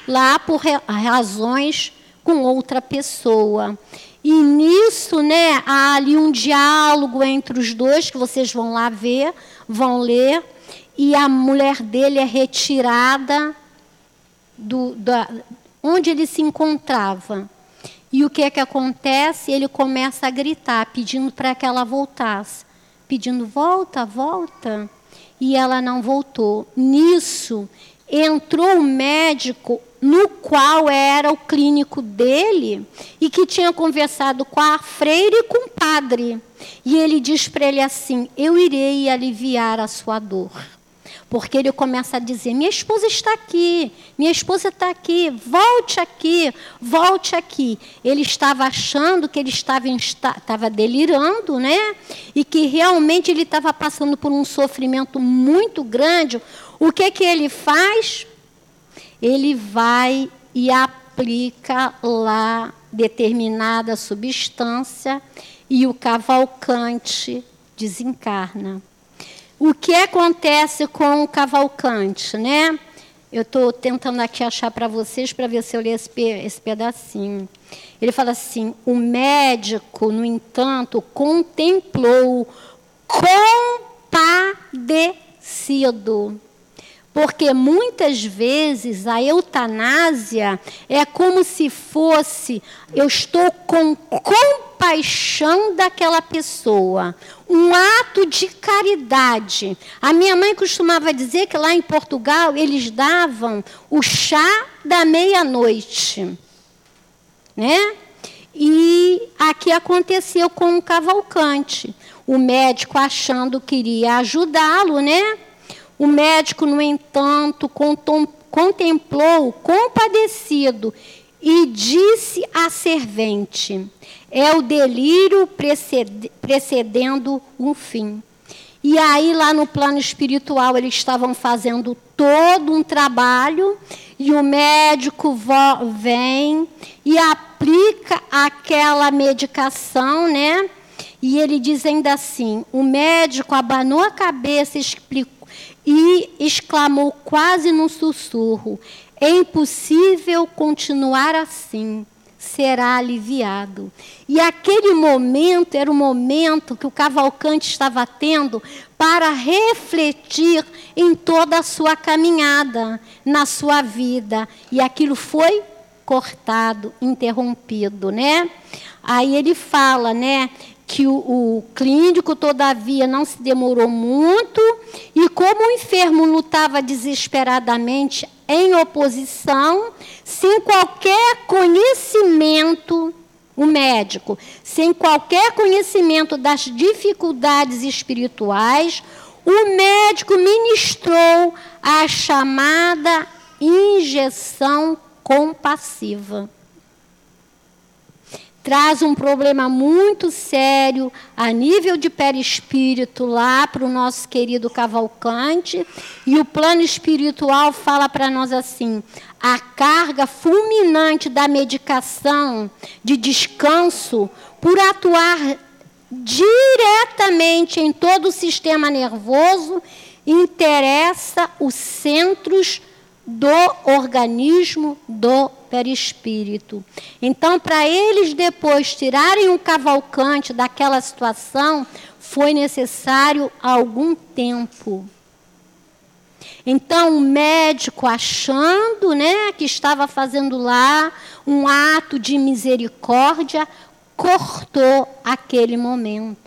lá por razões com outra pessoa. E nisso, né, há ali um diálogo entre os dois que vocês vão lá ver, vão ler, e a mulher dele é retirada do, da, onde ele se encontrava. E o que é que acontece? Ele começa a gritar, pedindo para que ela voltasse, pedindo volta, volta. E ela não voltou. Nisso entrou o médico no qual era o clínico dele e que tinha conversado com a freira e com o padre. E ele diz para ele assim: Eu irei aliviar a sua dor. Porque ele começa a dizer: Minha esposa está aqui, minha esposa está aqui, volte aqui, volte aqui. Ele estava achando que ele estava, estava delirando, né? E que realmente ele estava passando por um sofrimento muito grande. O que, que ele faz? Ele vai e aplica lá determinada substância e o cavalcante desencarna. O que acontece com o cavalcante, né? Eu estou tentando aqui achar para vocês para ver se eu leio esse, esse pedacinho. Ele fala assim: o médico, no entanto, contemplou compadecido porque muitas vezes a eutanásia é como se fosse eu estou com compaixão daquela pessoa, um ato de caridade. A minha mãe costumava dizer que lá em Portugal eles davam o chá da meia-noite, né? E aqui aconteceu com um cavalcante. O médico achando que iria ajudá-lo, né? O médico, no entanto, contemplou compadecido e disse à servente: É o delírio precedendo um fim. E aí, lá no plano espiritual, eles estavam fazendo todo um trabalho, e o médico vem e aplica aquela medicação, né? E ele diz ainda assim: o médico abanou a cabeça, explicou e exclamou quase num sussurro: É impossível continuar assim. Será aliviado. E aquele momento era o momento que o Cavalcante estava tendo para refletir em toda a sua caminhada, na sua vida. E aquilo foi cortado, interrompido, né? Aí ele fala, né? Que o, o, clínico, todavia, não se demorou muito, e como o enfermo lutava desesperadamente em oposição, sem qualquer conhecimento, o médico, sem qualquer conhecimento das dificuldades espirituais, o médico ministrou a chamada injeção compassiva traz um problema muito sério a nível de perispírito lá para o nosso querido Cavalcante. E o plano espiritual fala para nós assim: a carga fulminante da medicação de descanso, por atuar diretamente em todo o sistema nervoso, interessa os centros do organismo do perispírito. Então, para eles depois tirarem o cavalcante daquela situação, foi necessário algum tempo. Então, o médico, achando né, que estava fazendo lá um ato de misericórdia, cortou aquele momento.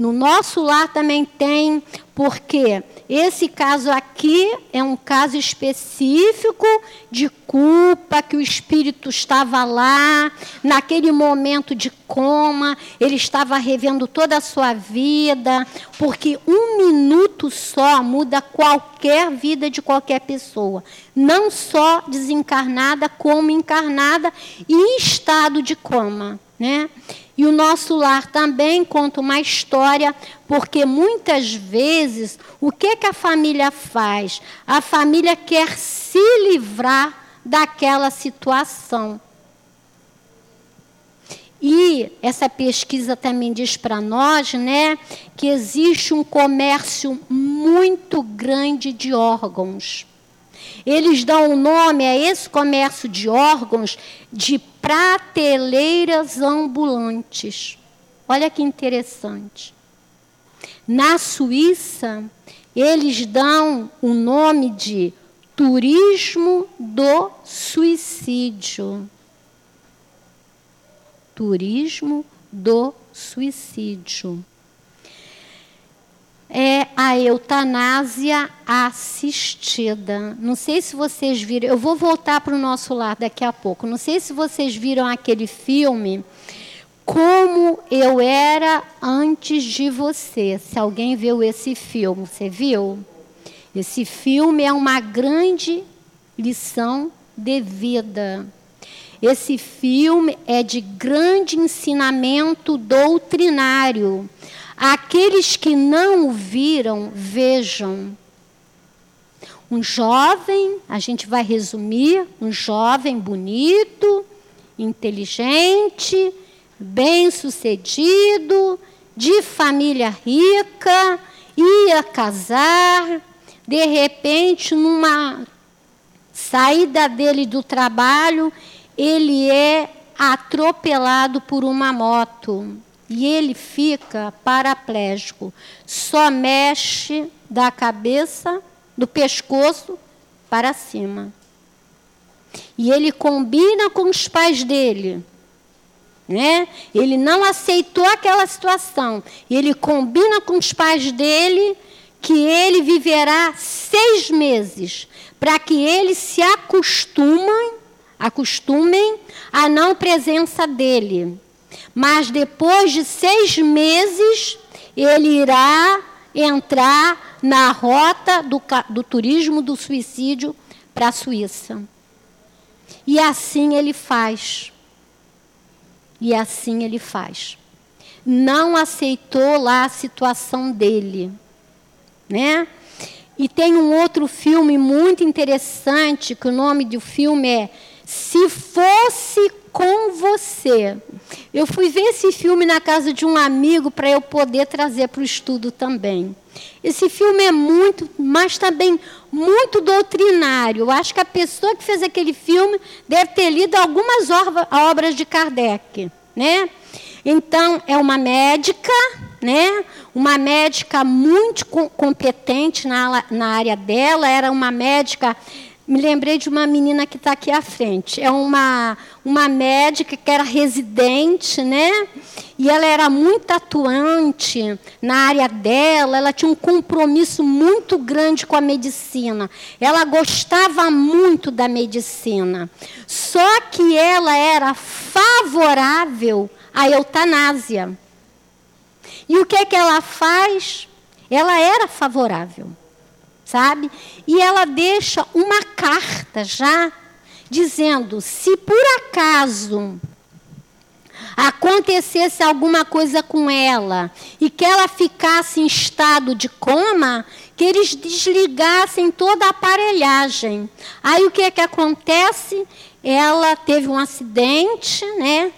No nosso lar também tem, porque esse caso aqui é um caso específico de culpa, que o espírito estava lá, naquele momento de coma, ele estava revendo toda a sua vida, porque um minuto só muda qualquer vida de qualquer pessoa, não só desencarnada, como encarnada e em estado de coma. Né? E o nosso lar também conta uma história, porque muitas vezes o que, que a família faz? A família quer se livrar daquela situação. E essa pesquisa também diz para nós, né, que existe um comércio muito grande de órgãos. Eles dão o nome a esse comércio de órgãos de prateleiras ambulantes. Olha que interessante. Na Suíça, eles dão o nome de turismo do suicídio. Turismo do suicídio. É a eutanásia assistida. Não sei se vocês viram, eu vou voltar para o nosso lar daqui a pouco. Não sei se vocês viram aquele filme Como Eu Era Antes de Você. Se alguém viu esse filme, você viu? Esse filme é uma grande lição de vida. Esse filme é de grande ensinamento doutrinário. Aqueles que não o viram, vejam. Um jovem, a gente vai resumir, um jovem bonito, inteligente, bem-sucedido, de família rica, ia casar, de repente, numa saída dele do trabalho, ele é atropelado por uma moto e ele fica paraplégico, só mexe da cabeça, do pescoço para cima. E ele combina com os pais dele. Né? Ele não aceitou aquela situação. Ele combina com os pais dele que ele viverá seis meses para que eles se acostumem, acostumem à não presença dele. Mas depois de seis meses, ele irá entrar na rota do, do turismo do suicídio para a Suíça. E assim ele faz. E assim ele faz. Não aceitou lá a situação dele né? E tem um outro filme muito interessante, que o nome do filme é Se Fosse com Você. Eu fui ver esse filme na casa de um amigo para eu poder trazer para o estudo também. Esse filme é muito, mas também muito doutrinário. Eu acho que a pessoa que fez aquele filme deve ter lido algumas obras de Kardec, né? Então, é uma médica, né? uma médica muito competente na, na área dela, era uma médica. Me lembrei de uma menina que está aqui à frente. É uma, uma médica que era residente, né? E ela era muito atuante na área dela, ela tinha um compromisso muito grande com a medicina. Ela gostava muito da medicina. Só que ela era favorável à eutanásia. E o que é que ela faz? Ela era favorável, sabe? E ela deixa uma carta já dizendo: se por acaso acontecesse alguma coisa com ela e que ela ficasse em estado de coma, que eles desligassem toda a aparelhagem. Aí o que é que acontece? Ela teve um acidente, né?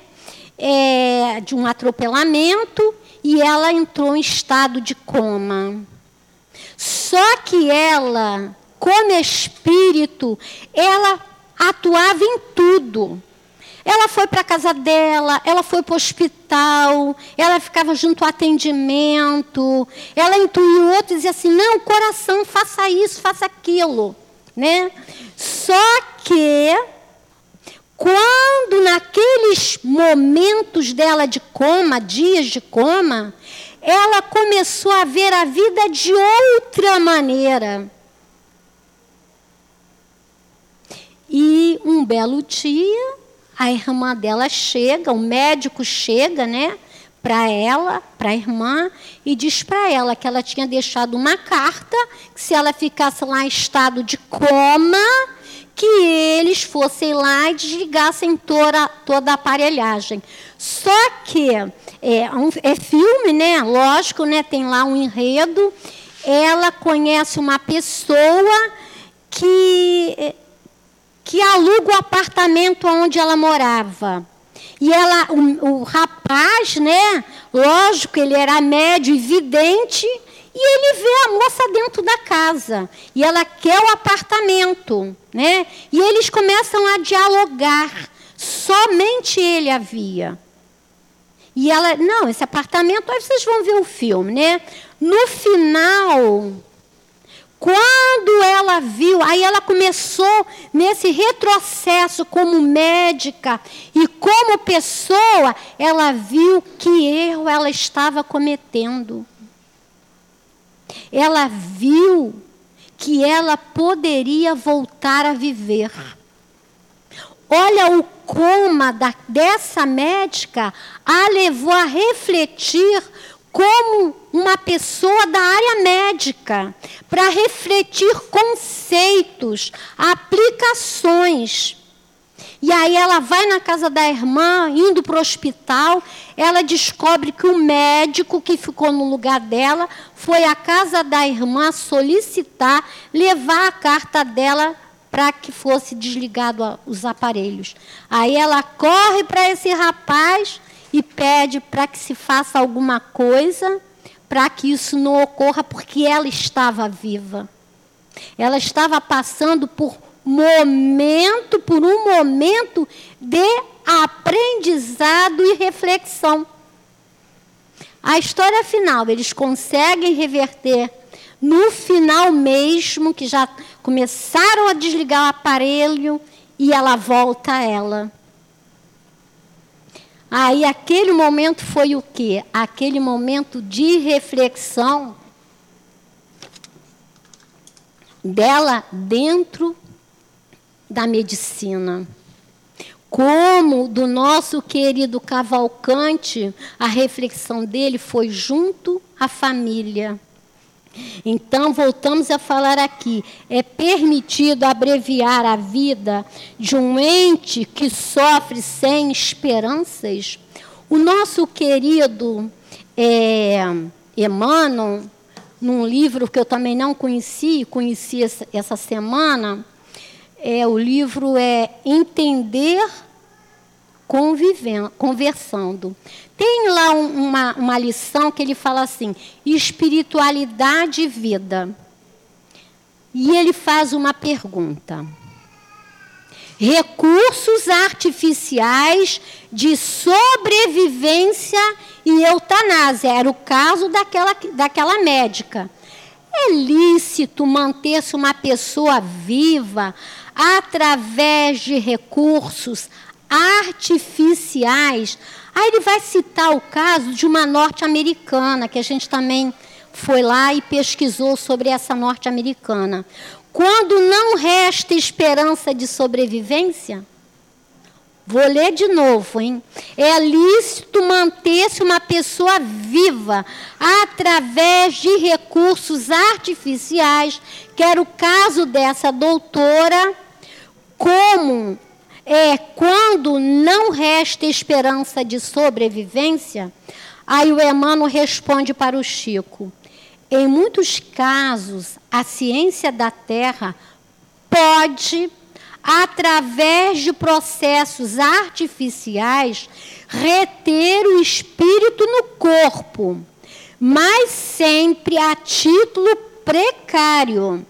É, de um atropelamento e ela entrou em estado de coma. Só que ela, como espírito, ela atuava em tudo. Ela foi para a casa dela, ela foi para o hospital, ela ficava junto ao atendimento, ela intuiu outros e dizia assim: não, coração, faça isso, faça aquilo. Né? Só que quando naqueles momentos dela de coma, dias de coma, ela começou a ver a vida de outra maneira. E um belo dia, a irmã dela chega, o médico chega, né, para ela, para a irmã, e diz para ela que ela tinha deixado uma carta, que se ela ficasse lá em estado de coma, que eles fossem lá e desligassem toda, toda a aparelhagem. Só que é, um, é filme, né? Lógico, né? Tem lá um enredo. Ela conhece uma pessoa que que aluga o apartamento onde ela morava. E ela, o, o rapaz, né? Lógico, ele era médio e vidente e ele vê a moça dentro da casa. E ela quer o apartamento. Né? E eles começam a dialogar Somente ele havia. E ela, não, esse apartamento, aí vocês vão ver o filme, né? No final, quando ela viu, aí ela começou nesse retrocesso como médica e como pessoa, ela viu que erro ela estava cometendo. Ela viu que ela poderia voltar a viver. Olha o coma da, dessa médica a levou a refletir como uma pessoa da área médica, para refletir conceitos, aplicações. E aí ela vai na casa da irmã, indo para o hospital, ela descobre que o médico que ficou no lugar dela foi à casa da irmã solicitar levar a carta dela para que fosse desligado os aparelhos. Aí ela corre para esse rapaz e pede para que se faça alguma coisa para que isso não ocorra, porque ela estava viva. Ela estava passando por momento, por um momento de aprendizado e reflexão. A história final, eles conseguem reverter no final mesmo, que já começaram a desligar o aparelho e ela volta a ela. Aí aquele momento foi o quê? Aquele momento de reflexão dela dentro da medicina. Como do nosso querido Cavalcante, a reflexão dele foi junto à família. Então, voltamos a falar aqui: é permitido abreviar a vida de um ente que sofre sem esperanças? O nosso querido é, Emmanuel, num livro que eu também não conheci, conheci essa, semana, é, o livro é Entender conversando. Tem lá uma, uma lição que ele fala assim: espiritualidade e vida. E ele faz uma pergunta. Recursos artificiais de sobrevivência e eutanásia. Era o caso daquela, daquela médica. É lícito manter-se uma pessoa viva através de recursos artificiais. Aí ele vai citar o caso de uma norte-americana, que a gente também foi lá e pesquisou sobre essa norte-americana. Quando não resta esperança de sobrevivência, vou ler de novo, hein? É lícito manter-se uma pessoa viva através de recursos artificiais, que era o caso dessa doutora, como é quando não resta esperança de sobrevivência, aí o Emmanuel responde para o Chico: em muitos casos, a ciência da Terra pode, através de processos artificiais, reter o espírito no corpo, mas sempre a título precário,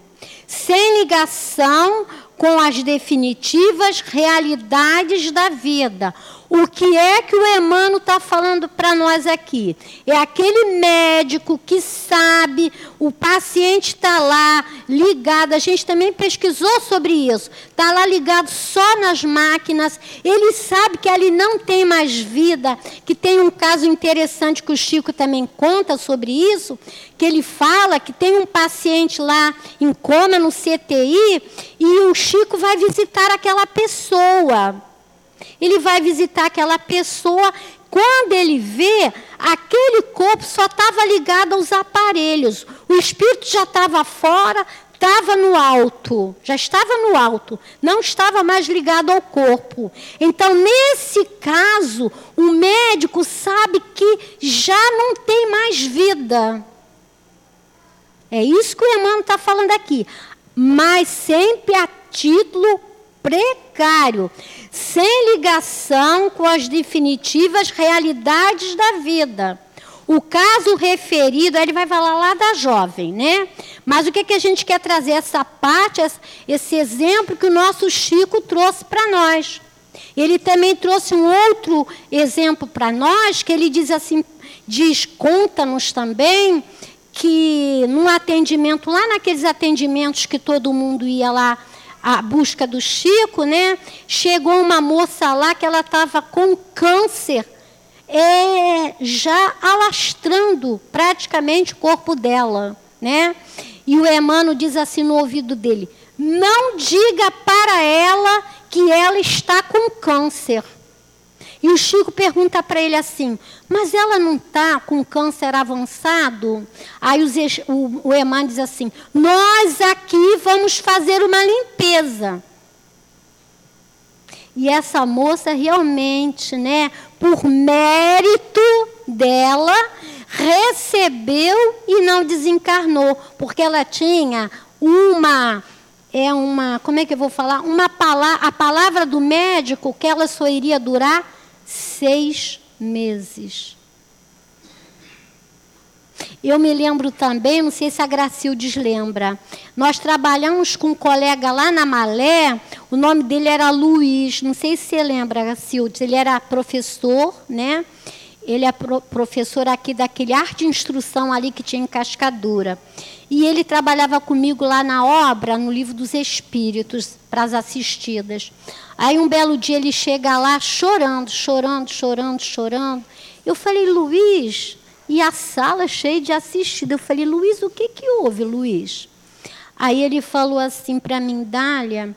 sem ligação com as definitivas realidades da vida. O que é que o Emmanuel está falando para nós aqui? É aquele médico que sabe, o paciente está lá ligado, a gente também pesquisou sobre isso, está lá ligado só nas máquinas, ele sabe que ali não tem mais vida, que tem um caso interessante que o Chico também conta sobre isso, que ele fala que tem um paciente lá em coma no CTI e o Chico vai visitar aquela pessoa. Ele vai visitar aquela pessoa. Quando ele vê, aquele corpo só estava ligado aos aparelhos. O espírito já estava fora, estava no alto, já estava no alto, não estava mais ligado ao corpo. Então, nesse caso, o médico sabe que já não tem mais vida. É isso que o Emmanuel está falando aqui. Mas sempre a título precário, sem ligação com as definitivas realidades da vida. O caso referido, ele vai falar lá da jovem, né? Mas o que, que a gente quer trazer? Essa parte, esse exemplo que o nosso Chico trouxe para nós. Ele também trouxe um outro exemplo para nós, que ele diz assim, diz, conta-nos também que num atendimento, lá naqueles atendimentos que todo mundo ia lá à busca do Chico, né? Chegou uma moça lá que ela estava com câncer, é, já alastrando praticamente o corpo dela, né? E o Emmanuel diz assim no ouvido dele: não diga para ela que ela está com câncer. E o Chico pergunta para ele assim: Mas ela não está com câncer avançado? Aí o, o diz assim: Nós aqui vamos fazer uma limpeza. E essa moça realmente, né, por mérito dela, recebeu e não desencarnou, porque ela tinha uma é uma, como é que eu vou falar? Uma palavra, a palavra do médico que ela só iria durar seis meses. Eu me lembro também, não sei se a Gracildes lembra, nós trabalhamos com um colega lá na Malé, o nome dele era Luiz, não sei se você lembra, Gracildes, ele era professor, né? Ele é professor aqui daquele arte de instrução ali que tinha em Cascadura. E ele trabalhava comigo lá na obra, no livro dos Espíritos, para as assistidas. Aí um belo dia ele chega lá chorando, chorando, chorando, chorando. Eu falei, Luiz, e a sala cheia de assistida. Eu falei, Luiz, o que, que houve, Luiz? Aí ele falou assim para mim, Dália,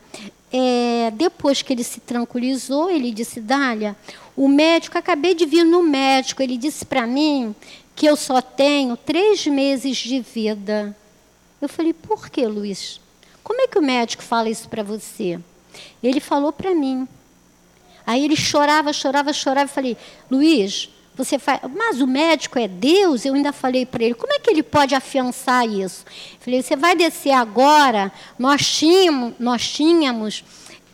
é, depois que ele se tranquilizou, ele disse, Dália, o médico, acabei de vir no médico, ele disse para mim que eu só tenho três meses de vida. Eu falei, por que, Luiz? Como é que o médico fala isso para você? Ele falou para mim. Aí ele chorava, chorava, chorava. Eu falei, Luiz, você faz. Mas o médico é Deus? Eu ainda falei para ele, como é que ele pode afiançar isso? Eu falei, você vai descer agora. Nós tínhamos, nós tínhamos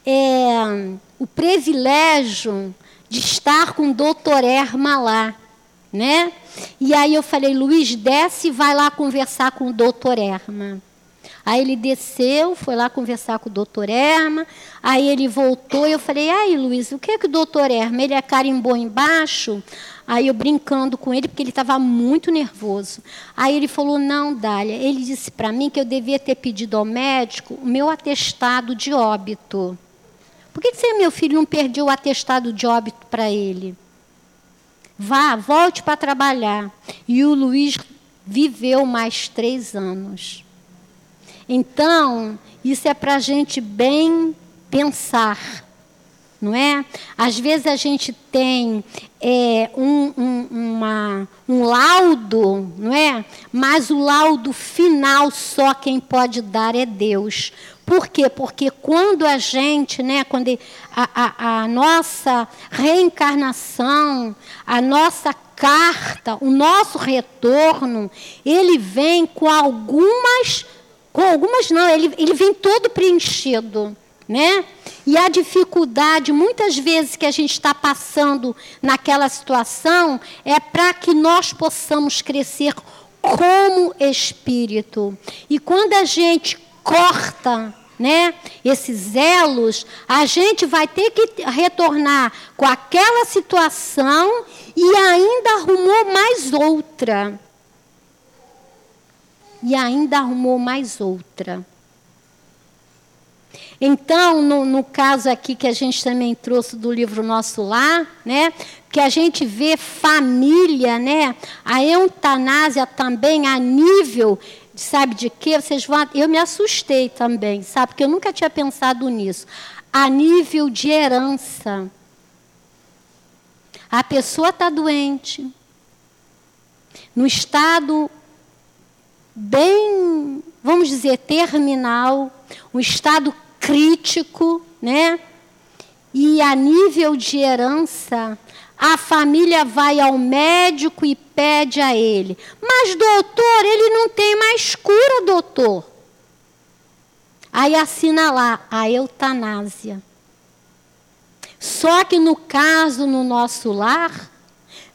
é, o privilégio de estar com o doutor Erma lá, né? E aí eu falei, Luiz, desce e vai lá conversar com o doutor Erma. Aí ele desceu, foi lá conversar com o doutor Erma, aí ele voltou e eu falei, aí Luiz, o que é que o doutor Erma, ele é carimbou embaixo? Aí eu brincando com ele, porque ele estava muito nervoso. Aí ele falou, não, Dália, ele disse para mim que eu devia ter pedido ao médico o meu atestado de óbito. Por que você, meu filho, não perdeu o atestado de óbito para ele? Vá, volte para trabalhar. E o Luiz viveu mais três anos. Então, isso é para a gente bem pensar, não é? Às vezes a gente tem é, um, um, uma, um laudo, não é? Mas o laudo final só quem pode dar é Deus. Por quê? Porque quando a gente, né, quando a, a, a nossa reencarnação, a nossa carta, o nosso retorno, ele vem com algumas, com algumas não, ele, ele vem todo preenchido. Né? E a dificuldade, muitas vezes, que a gente está passando naquela situação, é para que nós possamos crescer como espírito. E quando a gente corta né, esses elos, a gente vai ter que retornar com aquela situação e ainda arrumou mais outra. E ainda arrumou mais outra. Então, no, no, caso aqui que a gente também trouxe do livro Nosso Lar, né, que a gente vê família, né, a eutanásia também a nível sabe de quê? Vocês vão. Eu me assustei também, sabe? Porque eu nunca tinha pensado nisso. A nível de herança. A pessoa está doente, no estado bem, vamos dizer, terminal, um estado crítico, né? E a nível de herança, a família vai ao médico e pede a ele: Mas, doutor, ele não tem mais cura, doutor. Aí assina lá a eutanásia. Só que no caso, no nosso lar,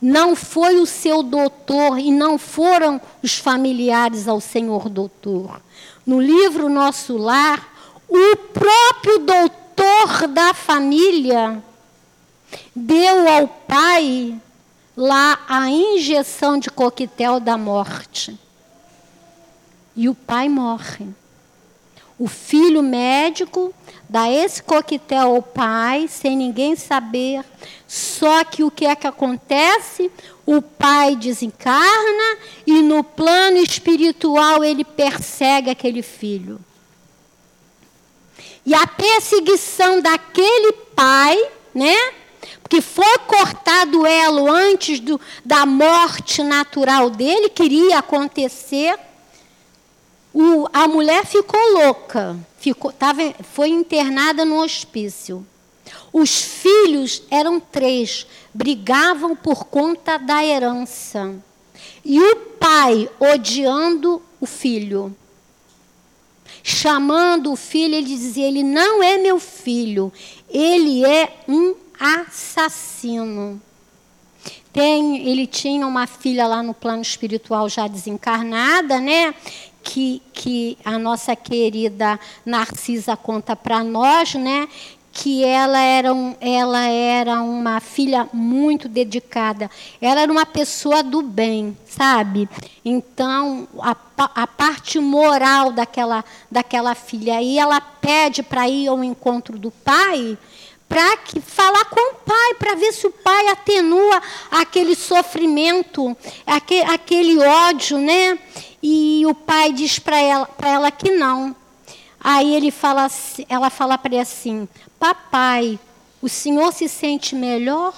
não foi o seu doutor e não foram os familiares ao senhor doutor. No livro Nosso Lar, o próprio doutor da família deu ao pai lá a injeção de coquetel da morte. E o pai morre. O filho médico dá esse coquetel ao pai, sem ninguém saber. Só que o que é que acontece? O pai desencarna e no plano espiritual ele persegue aquele filho. E a perseguição daquele pai, né? Porque foi cortado o elo antes do, da morte natural dele, queria acontecer. O, a mulher ficou louca, ficou, tava, foi internada no hospício. Os filhos eram três, brigavam por conta da herança. E o pai odiando o filho. Chamando o filho, ele dizia: Ele não é meu filho, ele é um assassino. Tem, ele tinha uma filha lá no plano espiritual já desencarnada, né? Que, que a nossa querida Narcisa conta para nós, né? que ela era, um, ela era uma filha muito dedicada. Ela era uma pessoa do bem, sabe? Então, a, a parte moral daquela, daquela filha aí, ela pede para ir ao encontro do pai para falar com o pai, para ver se o pai atenua aquele sofrimento, aquele, aquele ódio, né? E o pai diz para ela, ela que não. Aí ele fala, ela fala para ele assim: Papai, o senhor se sente melhor?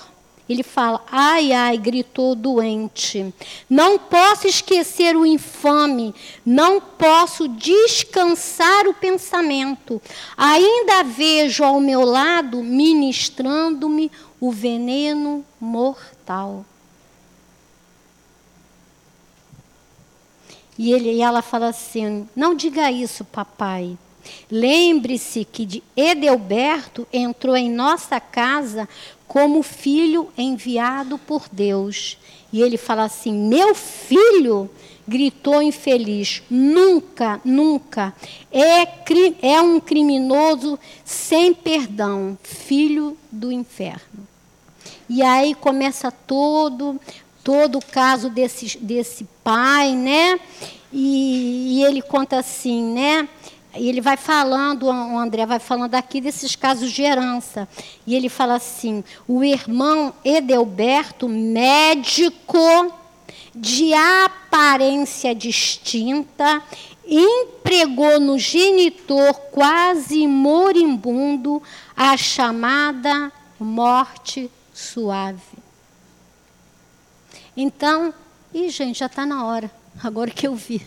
Ele fala: Ai, ai, gritou doente. Não posso esquecer o infame, não posso descansar o pensamento. Ainda vejo ao meu lado ministrando-me o veneno mortal. E, ele, e ela fala assim: Não diga isso, papai. Lembre-se que de Edelberto entrou em nossa casa como filho enviado por Deus. E ele fala assim: Meu filho, gritou infeliz, nunca, nunca. É, é um criminoso sem perdão, filho do inferno. E aí começa todo todo o caso desse, desse pai, né? E, e ele conta assim, né? E ele vai falando, o André vai falando aqui desses casos de herança. E ele fala assim: o irmão Edelberto, médico de aparência distinta, empregou no genitor quase moribundo a chamada morte suave. Então, e gente, já está na hora, agora que eu vi.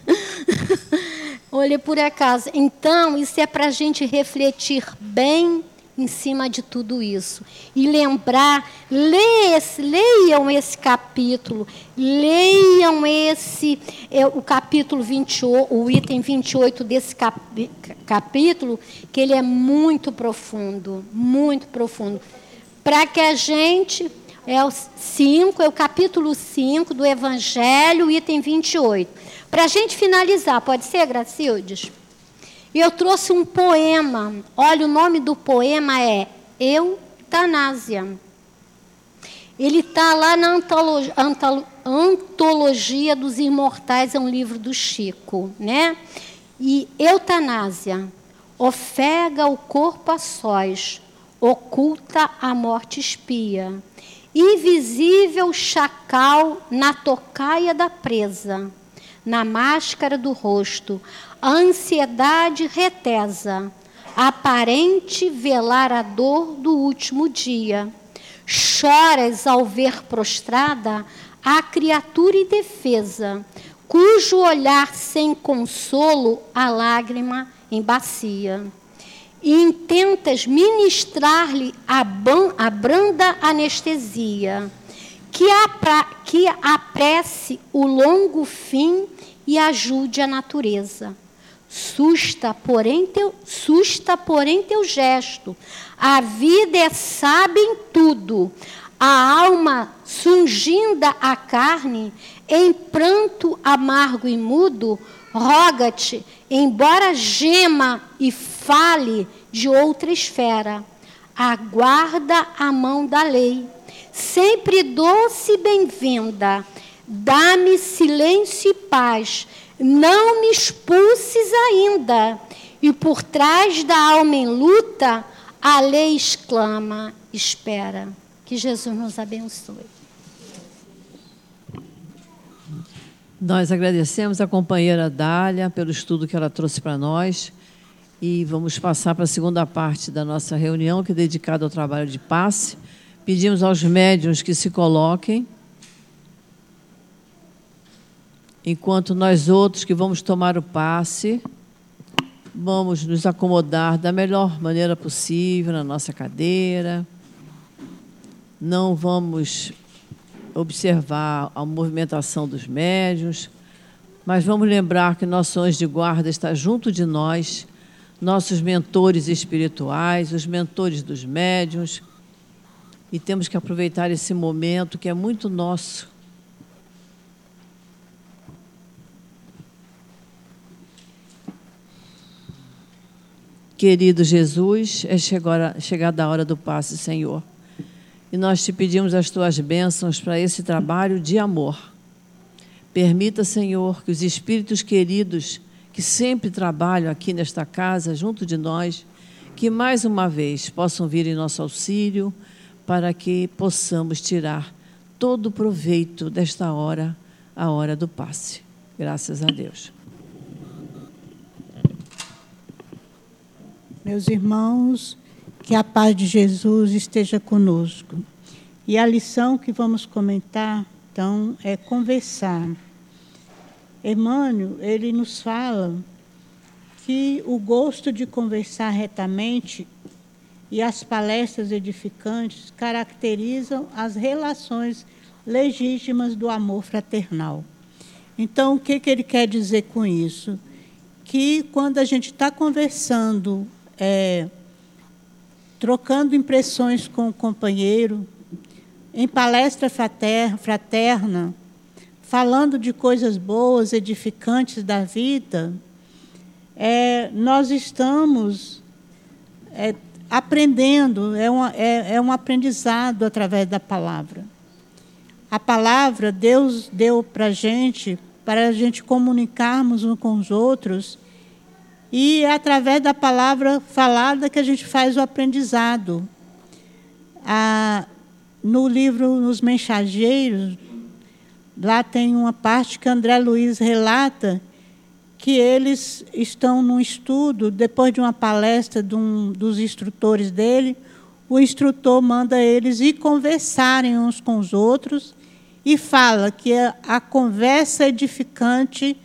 Olha por acaso. Então, isso é para a gente refletir bem em cima de tudo isso. E lembrar, leiam esse capítulo, leiam esse, é, o capítulo 28, o item 28 desse cap, capítulo, que ele é muito profundo, muito profundo. Para que a gente, é o 5, é o capítulo 5 do Evangelho, item 28 para a gente finalizar, pode ser, Gracildes? Eu trouxe um poema. Olha, o nome do poema é Eutanásia. Ele está lá na antologia, antologia dos Imortais, é um livro do Chico, né? E eutanásia ofega o corpo a sós, oculta a morte espia. Invisível chacal na tocaia da presa na máscara do rosto, a ansiedade retesa, aparente velar a dor do último dia. Choras ao ver prostrada a criatura indefesa, cujo olhar sem consolo a lágrima embacia. E intentas ministrar-lhe a, branda anestesia que, apra, que apresse o longo fim e ajude a natureza. Susta, porém, teu, susta, porém, teu gesto. A vida é sábia em tudo. A alma, sunginda a carne, em pranto amargo e mudo, roga-te, embora gema e fale de outra esfera. aguarda a mão da lei. Sempre doce bem-vinda, dá-me silêncio e paz, não me expulses ainda. E por trás da alma em luta, a lei exclama: espera. Que Jesus nos abençoe. Nós agradecemos a companheira Dália pelo estudo que ela trouxe para nós e vamos passar para a segunda parte da nossa reunião, que é dedicada ao trabalho de passe. Pedimos aos médiuns que se coloquem, enquanto nós outros que vamos tomar o passe, vamos nos acomodar da melhor maneira possível na nossa cadeira. Não vamos observar a movimentação dos médios, mas vamos lembrar que nosso anjo de guarda está junto de nós, nossos mentores espirituais, os mentores dos médios, e temos que aproveitar esse momento que é muito nosso. Querido Jesus, é chegada a hora do passe, Senhor e nós te pedimos as tuas bênçãos para esse trabalho de amor. Permita, Senhor, que os espíritos queridos que sempre trabalham aqui nesta casa, junto de nós, que mais uma vez possam vir em nosso auxílio para que possamos tirar todo o proveito desta hora, a hora do passe. Graças a Deus. Meus irmãos, que a paz de Jesus esteja conosco. E a lição que vamos comentar, então, é conversar. Emmanuel, ele nos fala que o gosto de conversar retamente e as palestras edificantes caracterizam as relações legítimas do amor fraternal. Então, o que, que ele quer dizer com isso? Que quando a gente está conversando, é, trocando impressões com o companheiro, em palestra fraterna, falando de coisas boas, edificantes da vida, é, nós estamos é, aprendendo, é, uma, é, é um aprendizado através da palavra. A palavra Deus deu para a gente, para a gente comunicarmos uns com os outros e é através da palavra falada que a gente faz o aprendizado. No livro Nos Mensageiros, lá tem uma parte que André Luiz relata que eles estão num estudo, depois de uma palestra de um, dos instrutores dele, o instrutor manda eles ir conversarem uns com os outros e fala que a, a conversa edificante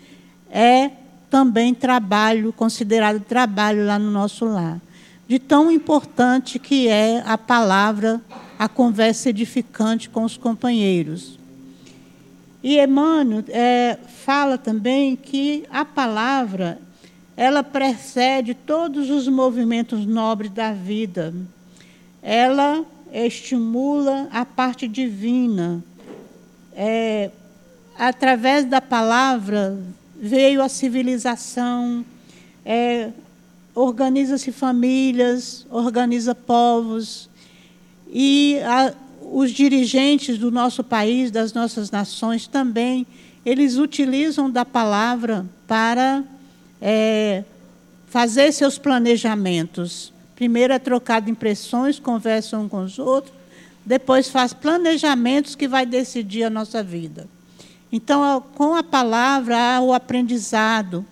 é também trabalho, considerado trabalho lá no nosso lar. De tão importante que é a palavra, a conversa edificante com os companheiros. E Emmanuel é, fala também que a palavra ela precede todos os movimentos nobres da vida. Ela estimula a parte divina. É, através da palavra veio a civilização, é, organiza-se famílias, organiza povos. E a, os dirigentes do nosso país, das nossas nações também, eles utilizam da palavra para é, fazer seus planejamentos. Primeiro é trocado impressões, conversam com os outros, depois faz planejamentos que vai decidir a nossa vida. Então, com a palavra há o aprendizado.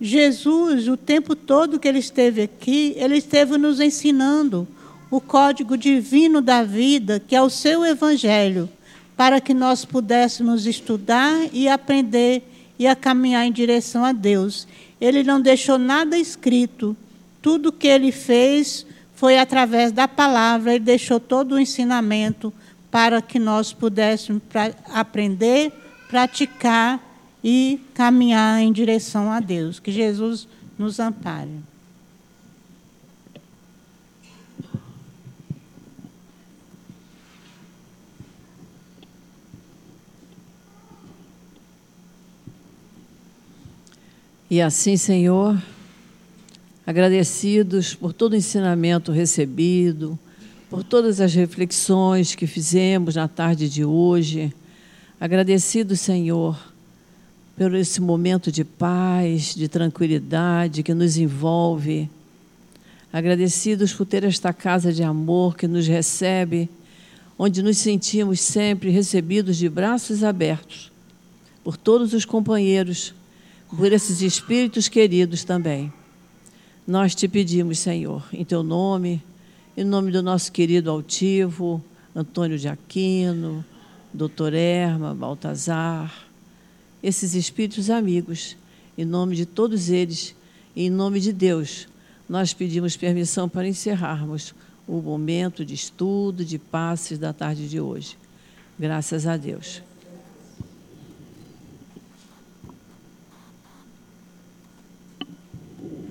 Jesus, o tempo todo que ele esteve aqui, ele esteve nos ensinando o código divino da vida, que é o seu evangelho, para que nós pudéssemos estudar e aprender e a caminhar em direção a Deus. Ele não deixou nada escrito. Tudo que ele fez foi através da palavra, ele deixou todo o ensinamento para que nós pudéssemos aprender praticar e caminhar em direção a Deus. Que Jesus nos ampare. E assim, Senhor, agradecidos por todo o ensinamento recebido, por todas as reflexões que fizemos na tarde de hoje. Agradecido, Senhor, por esse momento de paz, de tranquilidade que nos envolve. Agradecidos por ter esta casa de amor que nos recebe, onde nos sentimos sempre recebidos de braços abertos por todos os companheiros, por esses espíritos queridos também. Nós te pedimos, Senhor, em teu nome, em nome do nosso querido altivo, Antônio de Aquino, doutor Erma, Baltazar, esses espíritos amigos, em nome de todos eles em nome de Deus, nós pedimos permissão para encerrarmos o momento de estudo, de passes da tarde de hoje. Graças a Deus.